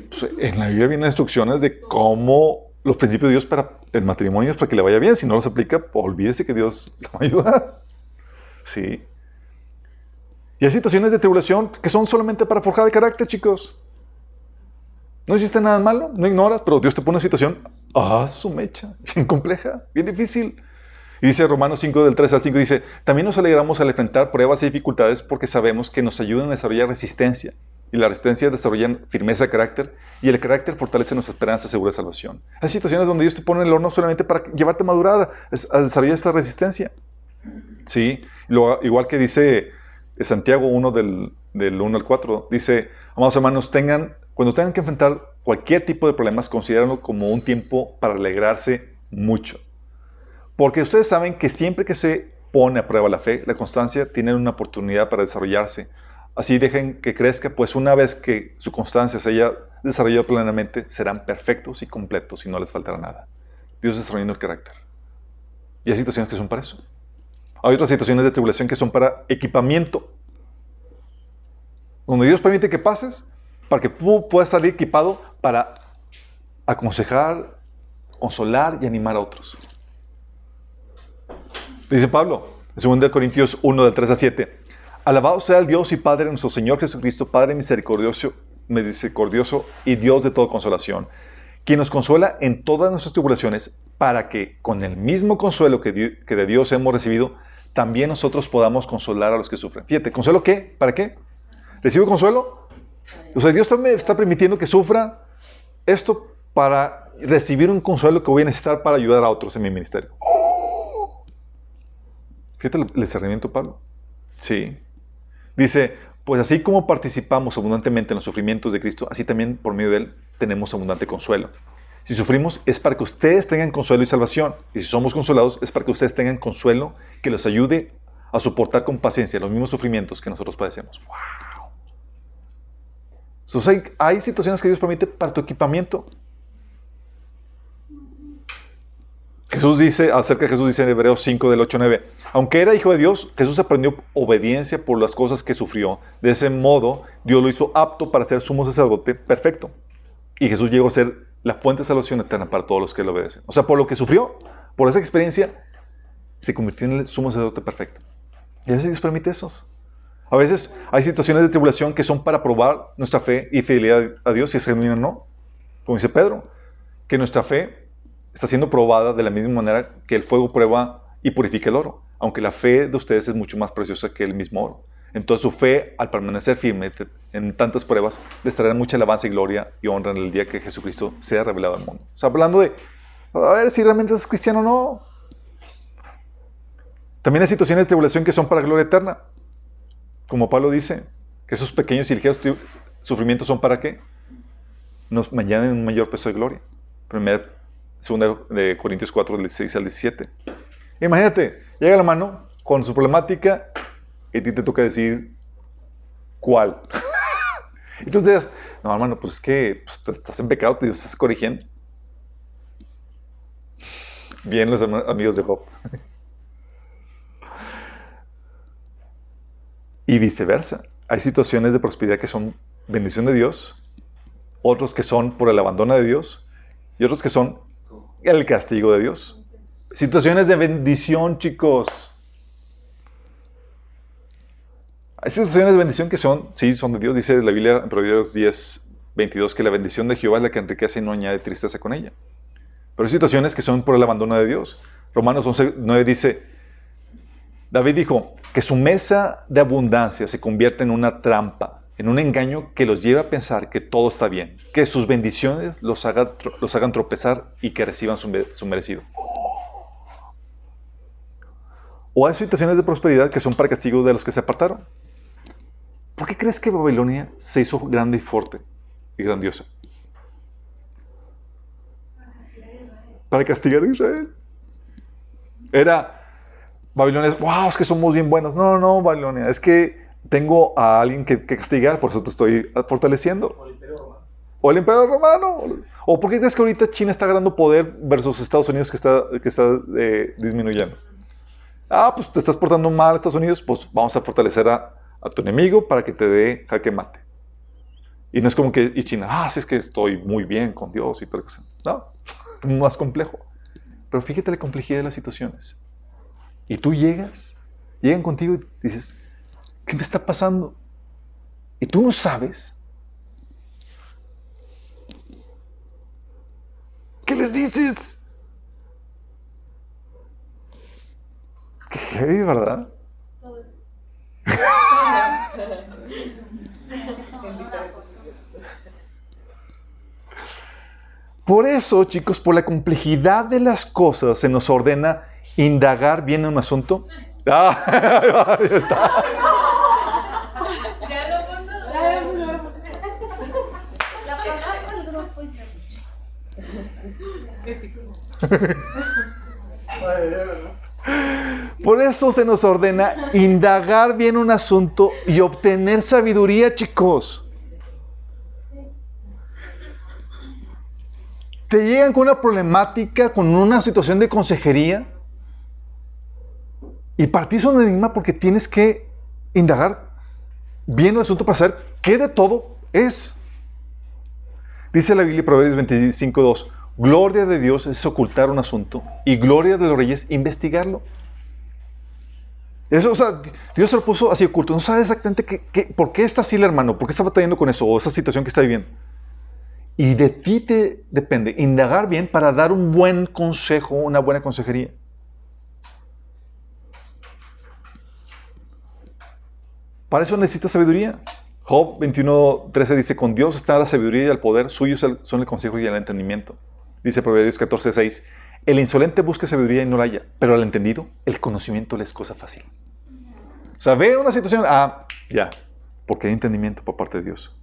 Pues, en la Biblia vienen instrucciones de cómo los principios de Dios para el matrimonio es para que le vaya bien. Si no los aplica, olvídese que Dios le va a ayudar. Sí. Y hay situaciones de tribulación que son solamente para forjar el carácter, chicos. No hiciste nada malo, no ignoras, pero Dios te pone una situación, ah, su mecha, bien compleja, bien difícil. Y dice Romanos 5 del 3 al 5, dice, también nos alegramos al enfrentar pruebas y dificultades porque sabemos que nos ayudan a desarrollar resistencia. Y la resistencia desarrolla firmeza de carácter y el carácter fortalece nuestra esperanza segura de salvación. Hay situaciones donde Dios te pone en el horno solamente para llevarte a madurar, a desarrollar esta resistencia. ¿Sí? igual que dice Santiago 1 del, del 1 al 4, dice, amados hermanos, tengan cuando tengan que enfrentar cualquier tipo de problemas, considérenlo como un tiempo para alegrarse mucho. Porque ustedes saben que siempre que se pone a prueba la fe, la constancia, tienen una oportunidad para desarrollarse. Así dejen que crezca, pues una vez que su constancia se haya desarrollado plenamente, serán perfectos y completos y no les faltará nada. Dios desarrollando el carácter. Y hay situaciones que son para eso. Hay otras situaciones de tribulación que son para equipamiento. Donde Dios permite que pases para que tú puedas salir equipado para aconsejar, consolar y animar a otros. Dice Pablo, en 2 Corintios 1, del 3 a 7. Alabado sea el Dios y Padre nuestro Señor Jesucristo, Padre misericordioso, misericordioso y Dios de toda consolación, quien nos consuela en todas nuestras tribulaciones, para que con el mismo consuelo que, de Dios hemos recibido, también nosotros podamos consolar a los que sufren. Fíjate, ¿consuelo qué? ¿Para qué? ¿Recibo consuelo? O sea, Dios me está permitiendo que sufra esto para recibir un consuelo que voy a necesitar para ayudar a otros en mi ministerio. Fíjate el discernimiento, Pablo. Sí. Dice, pues así como participamos abundantemente en los sufrimientos de Cristo, así también por medio de Él tenemos abundante consuelo. Si sufrimos es para que ustedes tengan consuelo y salvación. Y si somos consolados es para que ustedes tengan consuelo que los ayude a soportar con paciencia los mismos sufrimientos que nosotros padecemos. Entonces hay, situaciones que Dios permite para tu equipamiento. Jesús dice, acerca de Jesús dice en Hebreos 5 del 8 9, aunque era hijo de Dios, Jesús aprendió obediencia por las cosas que sufrió. De ese modo, Dios lo hizo apto para ser sumo sacerdote perfecto. Y Jesús llegó a ser la fuente de salvación eterna para todos los que lo obedecen. O sea, por lo que sufrió, por esa experiencia, se convirtió en el sumo sacerdote perfecto. Y a veces Dios permite esos. A veces hay situaciones de tribulación que son para probar nuestra fe y fidelidad a Dios, si es genuina o no. Como dice Pedro, que nuestra fe está siendo probada de la misma manera que el fuego prueba y purifica el oro, aunque la fe de ustedes es mucho más preciosa que el mismo oro. Entonces su fe, al permanecer firme en tantas pruebas, les traerá mucha alabanza y gloria y honra en el día que Jesucristo sea revelado al mundo. O sea, hablando de, a ver si realmente es cristiano o no. También hay situaciones de tribulación que son para gloria eterna. Como Pablo dice, que esos pequeños y ligeros sufrimientos son para qué? Nos mañana un mayor peso de gloria. Primer 2 de Corintios 4, del 6 al 17. Imagínate, llega la mano con su problemática y a ti te toca decir cuál. Y tú Entonces, no, hermano, pues es que pues, estás en pecado, te estás corrigiendo. Bien, los amigos de Job. y viceversa. Hay situaciones de prosperidad que son bendición de Dios, otros que son por el abandono de Dios y otros que son el castigo de Dios. Situaciones de bendición, chicos. Hay situaciones de bendición que son, sí, son de Dios. Dice la Biblia en Proverbios 10, 22 que la bendición de Jehová es la que enriquece y no añade tristeza con ella. Pero hay situaciones que son por el abandono de Dios. Romanos 11, 9 dice, David dijo que su mesa de abundancia se convierte en una trampa, en un engaño que los lleva a pensar que todo está bien, que sus bendiciones los, los hagan tropezar y que reciban su, merecido. O hay situaciones de prosperidad que son para castigo de los que se apartaron. ¿Por qué crees que Babilonia se hizo grande y fuerte y grandiosa? Para castigar a Israel. Era Babilonia es, wow, es que somos bien buenos. No, no, Babilonia, es que tengo a alguien que, castigar, por eso te estoy fortaleciendo. O el Imperio Romano. O el Imperio Romano. ¿O por qué crees que ahorita China está ganando poder versus Estados Unidos que está, que está eh, disminuyendo? Ah, pues te estás portando mal Estados Unidos, pues vamos a fortalecer a, tu enemigo para que te dé jaque mate. Y no es como que, y China, ah, sí es que estoy muy bien con Dios y todo eso. No, más complejo. Pero fíjate la complejidad de las situaciones. Y tú llegas llegan contigo y dices, ¿qué me está pasando? Y tú no sabes. ¿Qué les dices? Qué heavy, ¿verdad? Por eso, chicos, por la complejidad de las cosas se nos ordena indagar bien en un asunto. Ah, está. Ya lo puso. Por eso se nos ordena indagar bien un asunto y obtener sabiduría, chicos. Te llegan con una problemática, con una situación de consejería, y es un enigma porque tienes que indagar bien el asunto para saber qué de todo es. Dice la Biblia, Proverbios 25.2, gloria de Dios es ocultar un asunto y gloria de los reyes investigarlo. Eso, Dios se lo puso así oculto. No sabe exactamente qué, por qué está así el hermano, por qué está batallando con eso o esa situación que está viviendo. Y de ti te depende indagar bien para dar un buen consejo, una buena consejería. Para eso necesitas sabiduría. Job 21.13 dice, con Dios está la sabiduría y el poder, suyos son el consejo y el entendimiento. Dice Proverbios 14.6, el insolente busca sabiduría y no la haya, pero al entendido el conocimiento le es cosa fácil. O sea, ve una situación, ah, ya, porque hay entendimiento por parte de Dios.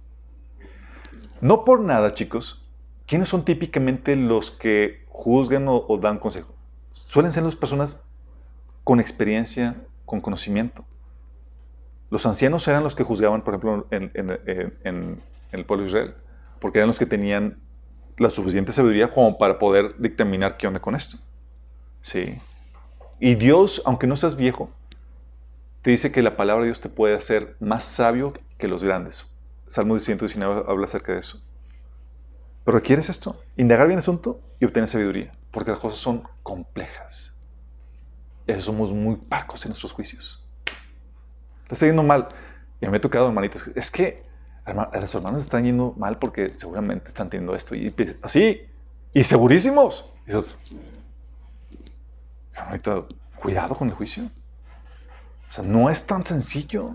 No por nada, chicos, ¿quiénes son típicamente los que juzgan o, o dan consejo? Suelen ser las personas con experiencia, con conocimiento. Los ancianos eran los que juzgaban, por ejemplo, en, el pueblo de Israel, porque eran los que tenían la suficiente sabiduría como para poder dictaminar qué onda con esto. Sí. Y Dios, aunque no seas viejo, te dice que la palabra de Dios te puede hacer más sabio que los grandes. Salmo 119 habla acerca de eso. Pero requieres esto, indagar bien el asunto y obtener sabiduría, porque las cosas son complejas. Y somos muy parcos en nuestros juicios está yendo mal. Y me ha tocado, hermanitas, es que los hermanos están yendo mal porque seguramente están teniendo esto. Y así, y segurísimos. Y hermanita, cuidado con el juicio. O sea, no es tan sencillo.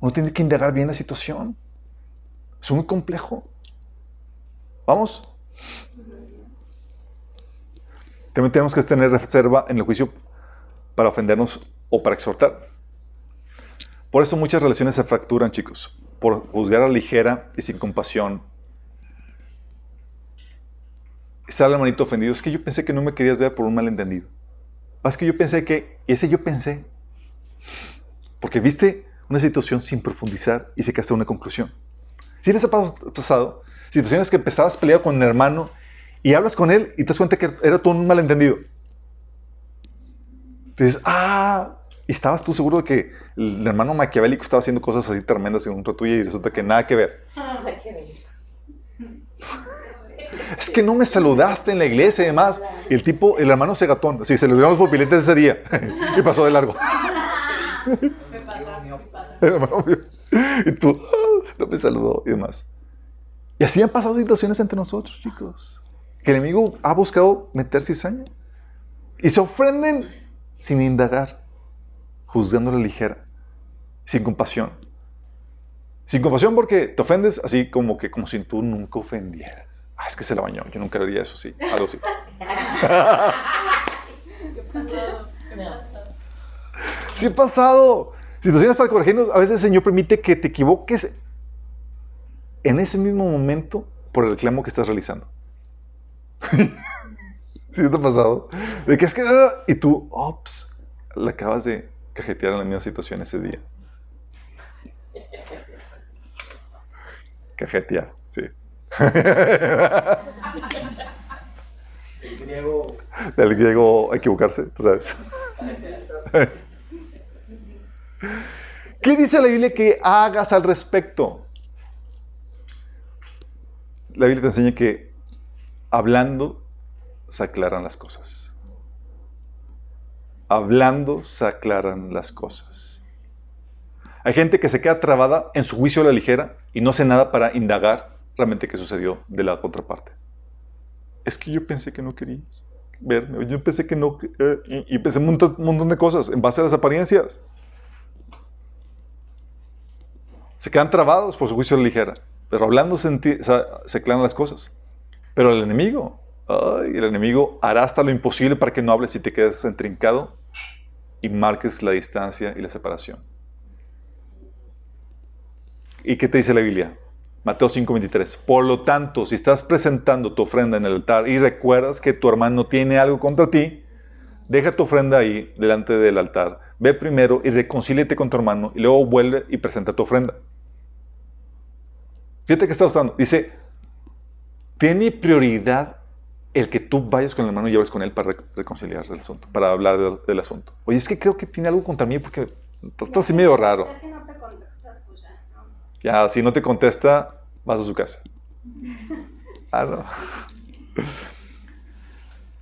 Uno tiene que indagar bien la situación. Es muy complejo. Vamos. También tenemos que tener reserva en el juicio para ofendernos o para exhortar. Por eso muchas relaciones se fracturan, chicos, por juzgar a ligera y sin compasión. Está el hermanito ofendido. Es que yo pensé que no me querías ver por un malentendido. Ah, es que yo pensé que, y ese yo pensé, porque viste una situación sin profundizar y se quedaste una conclusión. Si les ha pasado situaciones que empezabas peleado con un hermano y hablas con él y te das cuenta que era todo un malentendido. Entonces, ah, y estabas tú seguro de que el hermano maquiavélico estaba haciendo cosas así tremendas en un tuya y resulta que nada que ver. es que no me saludaste en la iglesia y demás. Y el tipo, el hermano se gatón, sí, se le olvidaron los pupiletes ese día y pasó de largo. y tú, ah, no me saludó y demás. Y así han pasado situaciones entre nosotros, chicos. Que el enemigo ha buscado meter cizaña. Y se ofenden sin indagar juzgando la ligera, sin compasión. Sin compasión porque te ofendes así como que como si tú nunca ofendieras. Ah, es que se la bañó. Yo nunca haría eso, sí. Algo así. sí ha pasado. Situaciones para corregirnos. A veces el Señor permite que te equivoques en ese mismo momento por el reclamo que estás realizando. ¿Sí te ha pasado? De que es que... Ah, y tú, ops, la acabas de cajetear en la misma situación ese día. Cajetear, sí. El griego. El griego equivocarse, tú sabes. ¿Qué dice la Biblia que hagas al respecto? La Biblia te enseña que hablando se aclaran las cosas. Hablando se aclaran las cosas. Hay gente que se queda trabada en su juicio a la ligera y no hace nada para indagar realmente qué sucedió de la contraparte. Es que yo pensé que no querías verme, yo pensé que no, eh, y, pensé un montón, de cosas en base a las apariencias. Se quedan trabados por su juicio a la ligera, pero hablando se, se aclaran las cosas. Pero el enemigo, el enemigo hará hasta lo imposible para que no hables y te quedes entrincado y marques la distancia y la separación. ¿Y qué te dice la Biblia? Mateo 5:23. Por lo tanto, si estás presentando tu ofrenda en el altar y recuerdas que tu hermano tiene algo contra ti, deja tu ofrenda ahí delante del altar. Ve primero y reconcíliate con tu hermano y luego vuelve y presenta tu ofrenda. Fíjate que está usando. Dice, tiene prioridad el que tú vayas con el hermano y hables con él para reconciliar el asunto, para hablar del, asunto. Oye, es que creo que tiene algo contra mí porque está así medio raro. Ya, si no te contesta, pues ya, Ya, si no te contesta, vas a su casa. Ah, no.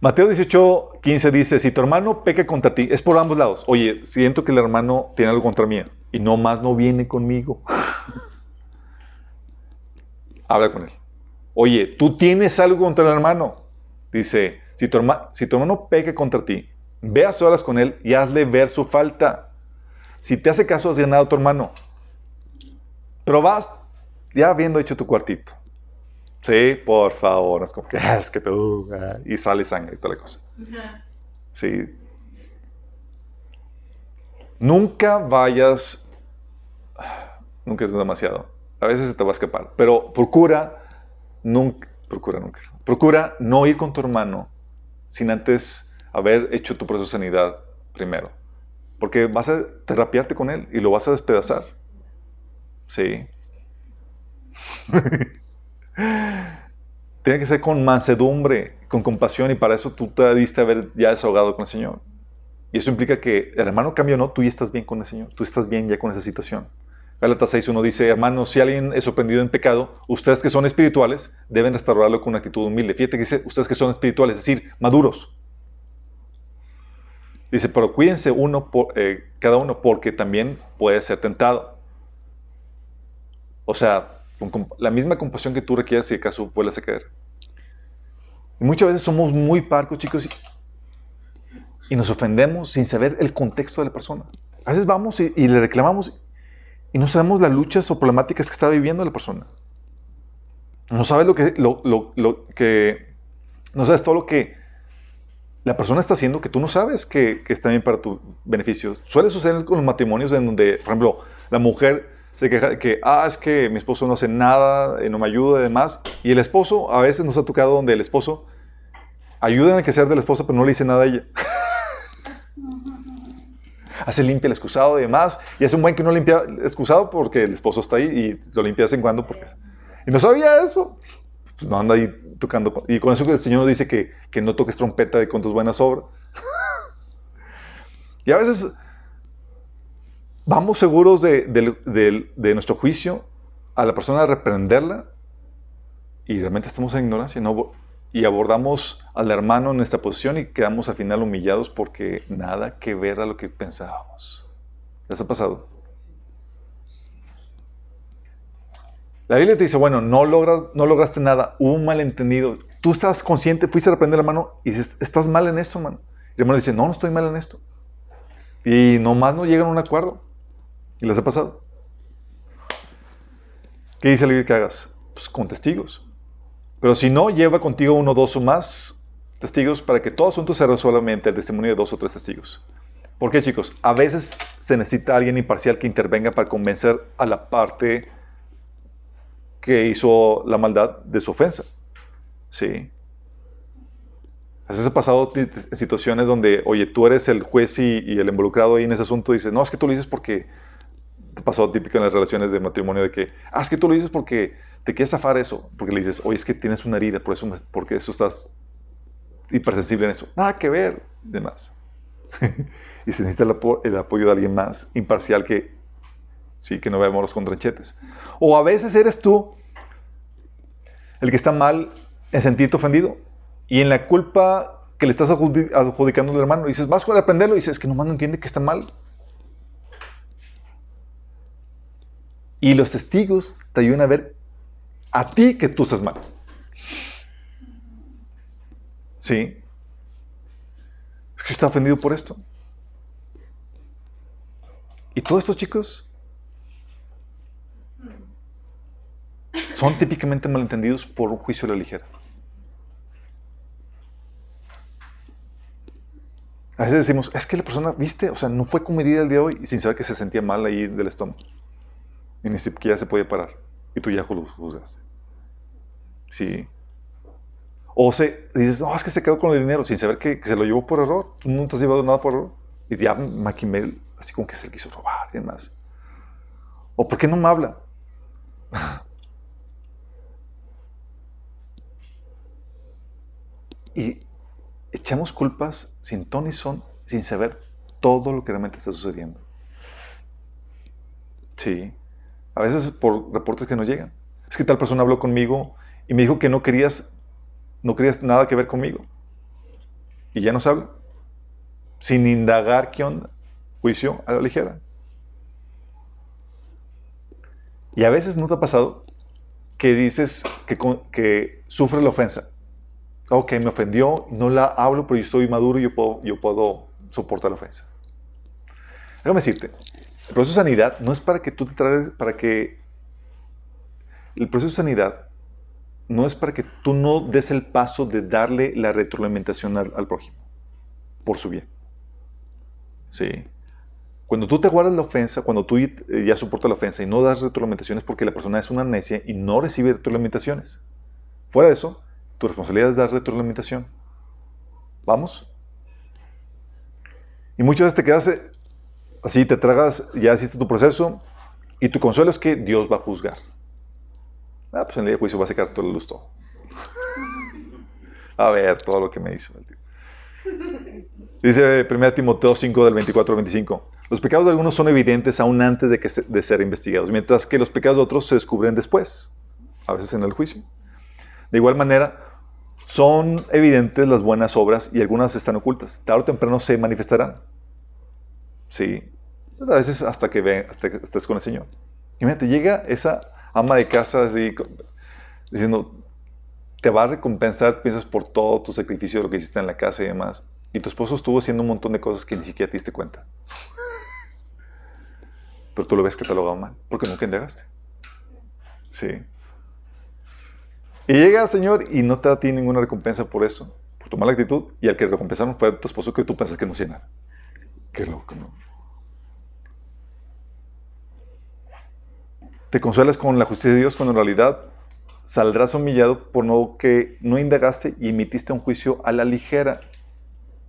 Mateo 18, 15 dice, si tu hermano peca contra ti, es por ambos lados. Oye, siento que el hermano tiene algo contra mí y no más no viene conmigo. Habla con él. Oye, tú tienes algo contra el hermano. Dice, si tu, hermano, si tu hermano peca contra ti, ve a solas con él y hazle ver su falta. Si te hace caso, has ganado a tu hermano. Pero vas ya habiendo hecho tu cuartito. Sí, por favor, es como que ah, es que tú, ah", y sale sangre y toda la cosa. Sí. Nunca vayas, nunca es demasiado. A veces se te va a escapar, pero procura nunca, procura nunca, procura no ir con tu hermano sin antes haber hecho tu proceso de sanidad primero. Porque vas a terapiarte con él y lo vas a despedazar. Sí. Tiene que ser con mansedumbre, con compasión, y para eso tú te diste haber ya desahogado con el Señor. Y eso implica que el hermano cambia o no, tú ya estás bien con el Señor, tú estás bien ya con esa situación. Gálatas 6.1 dice, hermanos, si alguien es sorprendido en pecado, ustedes que son espirituales deben restaurarlo con una actitud humilde. Fíjate que dice, ustedes que son espirituales, es decir, maduros. Dice, pero cuídense uno por, eh, cada uno porque también puede ser tentado. O sea, con la misma compasión que tú requieres si acaso vuelves a caer. Y muchas veces somos muy parcos, chicos, y, nos ofendemos sin saber el contexto de la persona. A veces vamos y, le reclamamos y no sabemos las luchas o problemáticas que está viviendo la persona. No sabes lo que, lo, lo, que, no sabes todo lo que la persona está haciendo que tú no sabes que, que está bien para tu beneficio. Suele suceder con los matrimonios en donde, por ejemplo, la mujer se queja de que, ah, es que mi esposo no hace nada, eh, no me ayuda y demás. Y el esposo, a veces nos ha tocado donde el esposo ayuda en el que sea de la esposa, pero no le dice nada a ella. hace limpia el excusado y demás. Y hace un buen que no limpia el excusado porque el esposo está ahí y lo limpia de vez en cuando. Porque... Y no sabía eso. Pues no anda ahí tocando. Y con eso que el Señor nos dice que, que no toques trompeta de con tus buenas obras. y a veces vamos seguros de, nuestro juicio a la persona a reprenderla y realmente estamos en ignorancia ¿no? Y abordamos al hermano en nuestra posición y quedamos al final humillados porque nada que ver a lo que pensábamos. ¿Les ha pasado? La Biblia te dice, bueno, no, logras, no lograste nada, hubo un malentendido. Tú estás consciente, fuiste a reprender al hermano y dices, estás mal en esto, hermano. Y el hermano dice, no, no estoy mal en esto. Y nomás no llegan a un acuerdo. ¿Y les ha pasado? ¿Qué dice la Biblia que hagas? Pues con testigos. Pero si no, lleva contigo uno, dos o más testigos para que todo asunto se resuelva mediante el testimonio de dos o tres testigos. ¿Por qué, chicos? A veces se necesita alguien imparcial que intervenga para convencer a la parte que hizo la maldad de su ofensa. ¿Sí? A veces ha pasado en situaciones donde, oye, tú eres el juez y, el involucrado ahí en ese asunto y dices, no, es que tú lo dices porque pasó típico en las relaciones de matrimonio de que, ah, es que tú lo dices porque te quieres zafar eso, porque le dices, oye, es que tienes una herida, por eso, porque eso estás hipersensible en eso. Nada que ver, demás. y se necesita el, apoyo de alguien más imparcial que, sí, que no vemos los contrachetes. O a veces eres tú el que está mal en sentirte ofendido y en la culpa que le estás adjudicando al hermano. Y dices, vas a aprenderlo. Y dices, es que nomás no entiende que está mal. Y los testigos te ayudan a ver a ti que tú estás mal. ¿Sí? Es que está ofendido por esto. Y todos estos chicos son típicamente malentendidos por un juicio de la ligera. A veces decimos, es que la persona, viste, o sea, no fue comedida el día de hoy sin saber que se sentía mal ahí del estómago. Y ni siquiera se podía parar. Y tú ya lo juzgaste. Sí. O se, dices, no, es que se quedó con el dinero sin saber que, se lo llevó por error. Tú no te has llevado nada por error. Y ya Maquimel, así como que se le quiso robar y demás. ¿O por qué no me habla? y echamos culpas sin ton son, sin saber todo lo que realmente está sucediendo. Sí. A veces por reportes que no llegan. Es que tal persona habló conmigo y me dijo que no querías, no querías nada que ver conmigo. Y ya nos habla. Sin indagar qué onda. Juicio a la ligera. Y a veces no te ha pasado que dices que, que sufre la ofensa ok, me ofendió, no la hablo, pero yo estoy maduro y yo puedo, yo puedo soportar la ofensa. Déjame decirte, el proceso de sanidad no es para que tú te traes, para que... El proceso de sanidad no es para que tú no des el paso de darle la retroalimentación al, prójimo, por su bien. Sí. Cuando tú te guardas la ofensa, cuando tú ya soportas la ofensa y no das retroalimentaciones porque la persona es una necia y no recibe retroalimentaciones. Fuera de eso, tu responsabilidad es dar retroalimentación. ¿Vamos? Y muchas veces te quedas eh, así, te tragas, ya hiciste tu proceso y tu consuelo es que Dios va a juzgar. Ah, pues en el día de juicio va a sacar todo el luz todo. A ver, todo lo que me hizo. Dice 1 Timoteo 5 del 24 al 25. Los pecados de algunos son evidentes aún antes de, que de ser investigados, mientras que los pecados de otros se descubren después, a veces en el juicio. De igual manera, son evidentes las buenas obras y algunas están ocultas. Tarde o temprano se manifestarán. Sí. A veces hasta que, ve, hasta que estés con el Señor. Imagínate, llega esa ama de casa así, diciendo, te va a recompensar, piensas por todo tu sacrificio, lo que hiciste en la casa y demás. Y tu esposo estuvo haciendo un montón de cosas que ni siquiera te diste cuenta. Pero tú lo ves va mal, porque nunca indagaste. Sí. Y llega el Señor y no te da a ninguna recompensa por eso, por tu mala actitud, y al que recompensaron fue a tu esposo que tú pensas que no hacía nada. Qué loco, ¿no? Te consuelas con la justicia de Dios cuando en realidad saldrás humillado por no que no indagaste y emitiste un juicio a la ligera.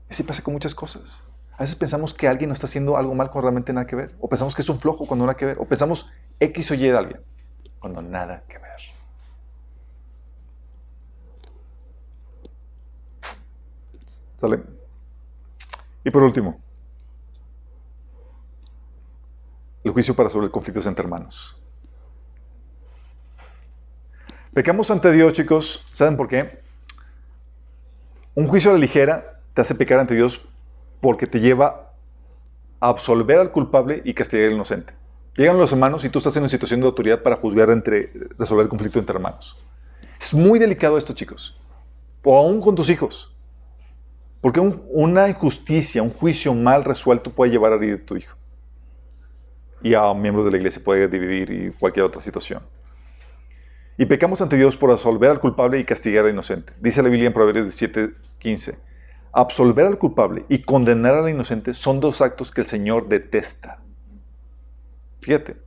Así pasa con muchas cosas. A veces pensamos que alguien no está haciendo algo mal cuando realmente nada que ver. O pensamos que es un flojo cuando nada que ver. O pensamos X o Y de alguien cuando nada que ver. ¿Sale? Y por último, el juicio para resolver conflictos entre hermanos. Pecamos ante Dios, chicos, ¿saben por qué? Un juicio a la ligera te hace pecar ante Dios porque te lleva a absolver al culpable y castigar al inocente. Llegan los hermanos y tú estás en una situación de autoridad para juzgar entre, resolver el conflicto entre hermanos. Es muy delicado esto, chicos. O aún con tus hijos. Porque una injusticia, un juicio mal resuelto puede llevar a herir a tu hijo. Y a miembros de la iglesia puede dividir y cualquier otra situación. Y pecamos ante Dios por absolver al culpable y castigar al inocente. Dice la Biblia en Proverbios 17:15. Absolver al culpable y condenar al inocente son dos actos que el Señor detesta. Fíjate,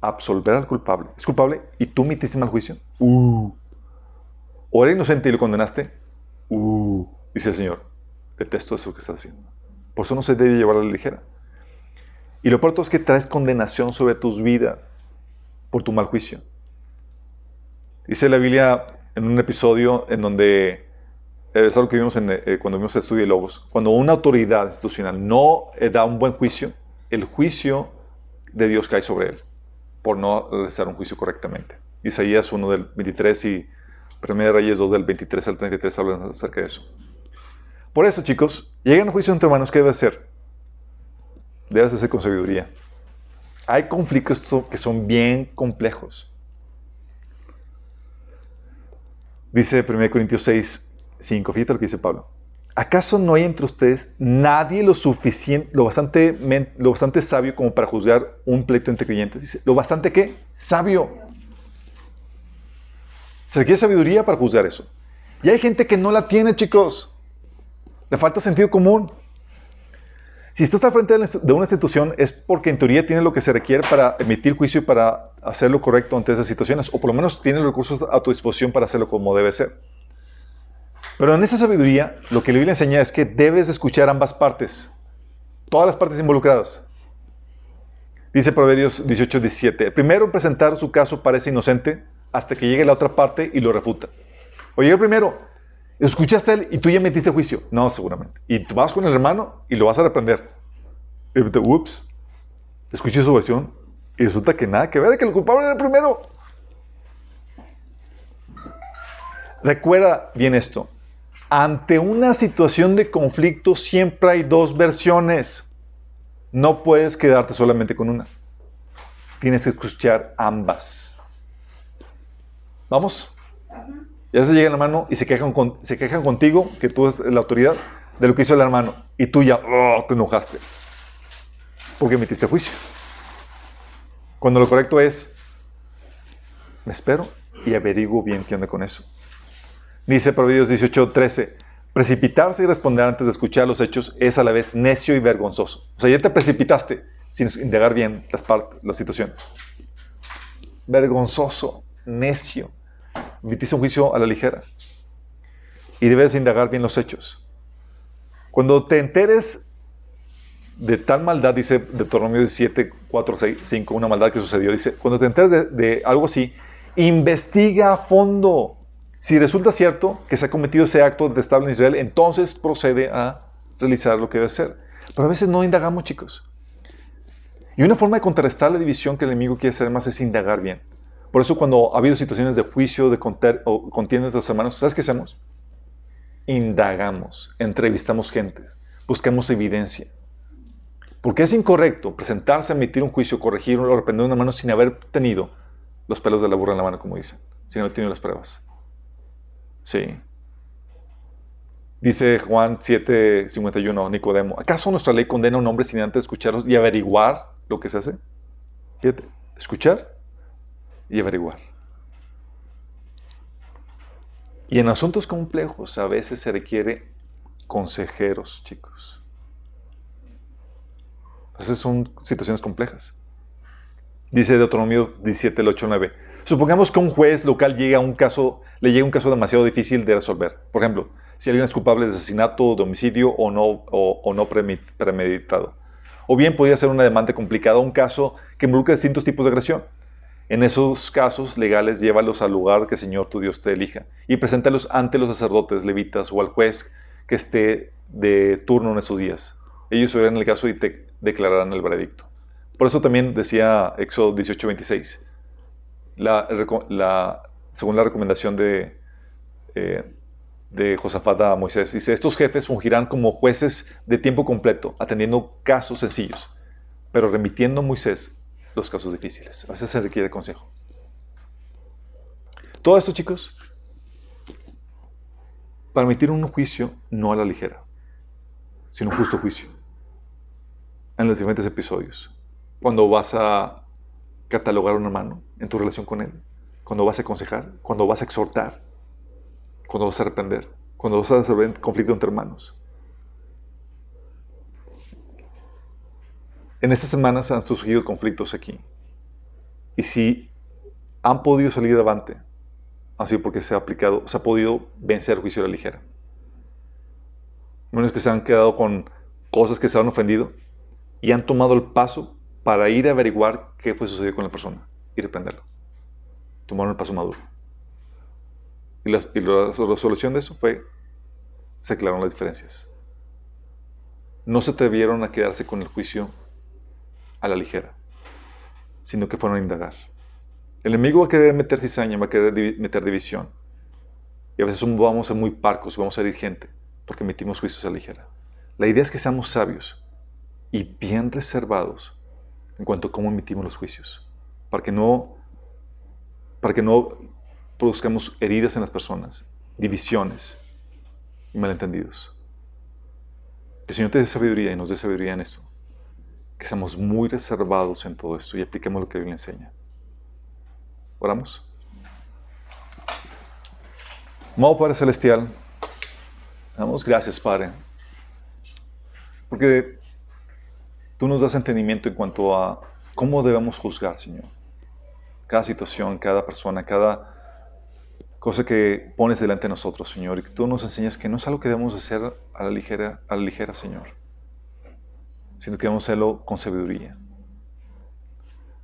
absolver al culpable. ¿Es culpable y tú metiste mal juicio? Uh. ¿O era inocente y lo condenaste? Uh. Dice el Señor, detesto eso que estás haciendo. Por eso no se debe llevar a la ligera. Y lo peor es que traes condenación sobre tus vidas por tu mal juicio. Dice la Biblia en un episodio en donde, eh, es algo que vimos eh, cuando vimos el estudio de Lobos, cuando una autoridad institucional no eh, da un buen juicio, el juicio de Dios cae sobre él por no realizar un juicio correctamente. Isaías 1 del 23 y 1 Reyes 2 del 23 al 33 hablan acerca de eso. Por eso, chicos, llegan a juicio entre hermanos, ¿qué debe hacer? Debes hacer con sabiduría. Hay conflictos que son bien complejos. Dice 1 Corintios 6, 5, fíjate lo que dice Pablo. ¿Acaso no hay entre ustedes nadie lo suficiente, lo bastante, lo bastante sabio como para juzgar un pleito entre creyentes? Dice, ¿lo bastante qué? Sabio. Se requiere sabiduría para juzgar eso. Y hay gente que no la tiene, chicos. Le falta sentido común. Si estás al frente de una institución es porque en teoría tiene lo que se requiere para emitir juicio y para hacer lo correcto ante esas situaciones, o por lo menos tiene los recursos a tu disposición para hacerlo como debe ser. Pero en esa sabiduría, lo que la Biblia enseña es que debes escuchar ambas partes, todas las partes involucradas. Dice Proverbios 18, 17, el primero en presentar su caso parece inocente hasta que llegue la otra parte y lo refuta. Oye, el primero, escuchaste a él y tú ya metiste juicio. No, seguramente. Y tú vas con el hermano y lo vas a reprender. Ups, escuché su versión y resulta que nada que ver, que el culpable era el primero. Recuerda bien esto. Ante una situación de conflicto siempre hay dos versiones. No puedes quedarte solamente con una. Tienes que escuchar ambas. ¿Vamos? Ya se llegan la mano y se quejan, se quejan contigo, que tú eres la autoridad, de lo que hizo el hermano. Y tú ya oh, te enojaste. Porque emitiste juicio. Cuando lo correcto es, me espero y averiguo bien qué onda con eso. Dice Proverbios 18, 13, precipitarse y responder antes de escuchar los hechos es a la vez necio y vergonzoso. O sea, ya te precipitaste sin indagar bien las, las situaciones. Vergonzoso, necio emitiste un juicio a la ligera. Y debes indagar bien los hechos. Cuando te enteres de tal maldad, dice Deuteronomio 17, 4, 6, 5, una maldad que sucedió, dice, cuando te enteres de, de algo así, investiga a fondo. Si resulta cierto que se ha cometido ese acto detestable en Israel, entonces procede a realizar lo que debe hacer. Pero a veces no indagamos, chicos. Y una forma de contrarrestar la división que el enemigo quiere hacer más es indagar bien. Por eso cuando ha habido situaciones de juicio, de o contienda entre los hermanos, ¿sabes qué hacemos? Indagamos, entrevistamos gente, buscamos evidencia. Porque es incorrecto presentarse, emitir un juicio, corregir o una mano sin haber tenido los pelos de la burra en la mano, como dicen, sin haber tenido las pruebas. Sí. Dice Juan 7:51, Nicodemo, ¿acaso nuestra ley condena a un hombre sin antes escucharlos y averiguar lo que se hace? Fíjate, escuchar y averiguar. Y en asuntos complejos a veces se requiere consejeros, chicos. Veces son situaciones complejas. Dice Deuteronomio 17, 8, 9. Supongamos que un juez local llega a un caso, le llega un caso demasiado difícil de resolver. Por ejemplo, si alguien es culpable de asesinato, de homicidio o no, o no premeditado. O bien podría ser una demanda complicada, un caso que involucra distintos tipos de agresión. En esos casos legales, llévalos al lugar que el Señor tu Dios te elija y preséntalos ante los sacerdotes, levitas o al juez que esté de turno en esos días. Ellos verán el caso y te declararán el veredicto. Por eso también decía Éxodo 18:26, la, según la recomendación de, eh, de Josafat a Moisés, dice, estos jefes fungirán como jueces de tiempo completo, atendiendo casos sencillos, pero remitiendo a Moisés los casos difíciles. A veces se requiere consejo. Todo esto, chicos, para emitir un juicio no a la ligera, sino un justo juicio. En los diferentes episodios. Cuando vas a catalogar a un hermano en tu relación con él, cuando vas a aconsejar, cuando vas a exhortar, cuando vas a arrepender, cuando vas a resolver conflicto entre hermanos. En estas semanas han surgido conflictos aquí. Y si han podido salir adelante, así porque se ha aplicado, se ha podido vencer el juicio de la ligera. Menos que se han quedado con cosas que se han ofendido y han tomado el paso para ir a averiguar qué fue sucedido con la persona y reprenderlo. Tomaron el paso maduro. Y la, y la solución de eso fue, se aclararon las diferencias. No se atrevieron a quedarse con el juicio a la ligera, sino que fueron a indagar. El enemigo va a querer meter cizaña, va a querer meter división. Y a veces vamos a ser muy parcos, vamos a herir gente. porque emitimos juicios a la ligera. La idea es que seamos sabios y bien reservados en cuanto a cómo emitimos los juicios, para que no, para que no produzcamos heridas en las personas, divisiones y malentendidos. Que el Señor te dé sabiduría y nos dé sabiduría en esto. Que seamos muy reservados en todo esto y apliquemos lo que Dios le enseña. Oramos. Amado Padre Celestial, damos gracias, Padre, porque tú nos das entendimiento en cuanto a cómo debemos juzgar, Señor. Cada situación, cada persona, cada cosa que pones delante de nosotros, Señor, y tú nos enseñas que no es algo que debemos hacer a la ligera, a la ligera Señor, sino que debemos hacerlo con sabiduría.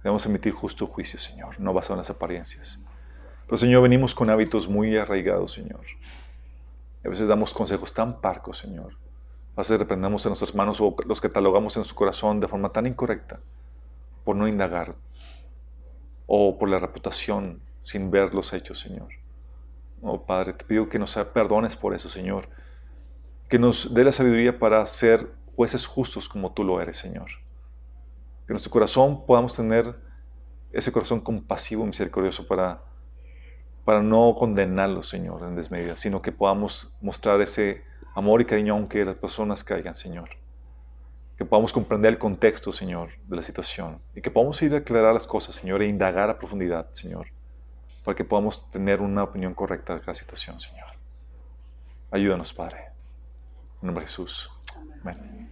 Debemos emitir justo juicio, Señor, no basado en las apariencias. Pero, Señor, venimos con hábitos muy arraigados, Señor. A veces damos consejos tan parcos, Señor. A veces reprendemos a nuestros hermanos o los catalogamos en su corazón de forma tan incorrecta por no indagar o por la reputación sin ver los hechos, Señor. Oh Padre, te pido que nos perdones por eso, Señor. Que nos dé la sabiduría para ser jueces justos como tú lo eres, Señor. Que en nuestro corazón podamos tener ese corazón compasivo y misericordioso para, para no condenarlo, Señor, en desmedida, sino que podamos mostrar ese amor y cariño aunque las personas caigan, Señor. Que podamos comprender el contexto, Señor, de la situación. Y que podamos ir a aclarar las cosas, Señor, e indagar a profundidad, Señor. Para que podamos tener una opinión correcta de cada situación, Señor. Ayúdanos, Padre. En nombre de Jesús. Amén.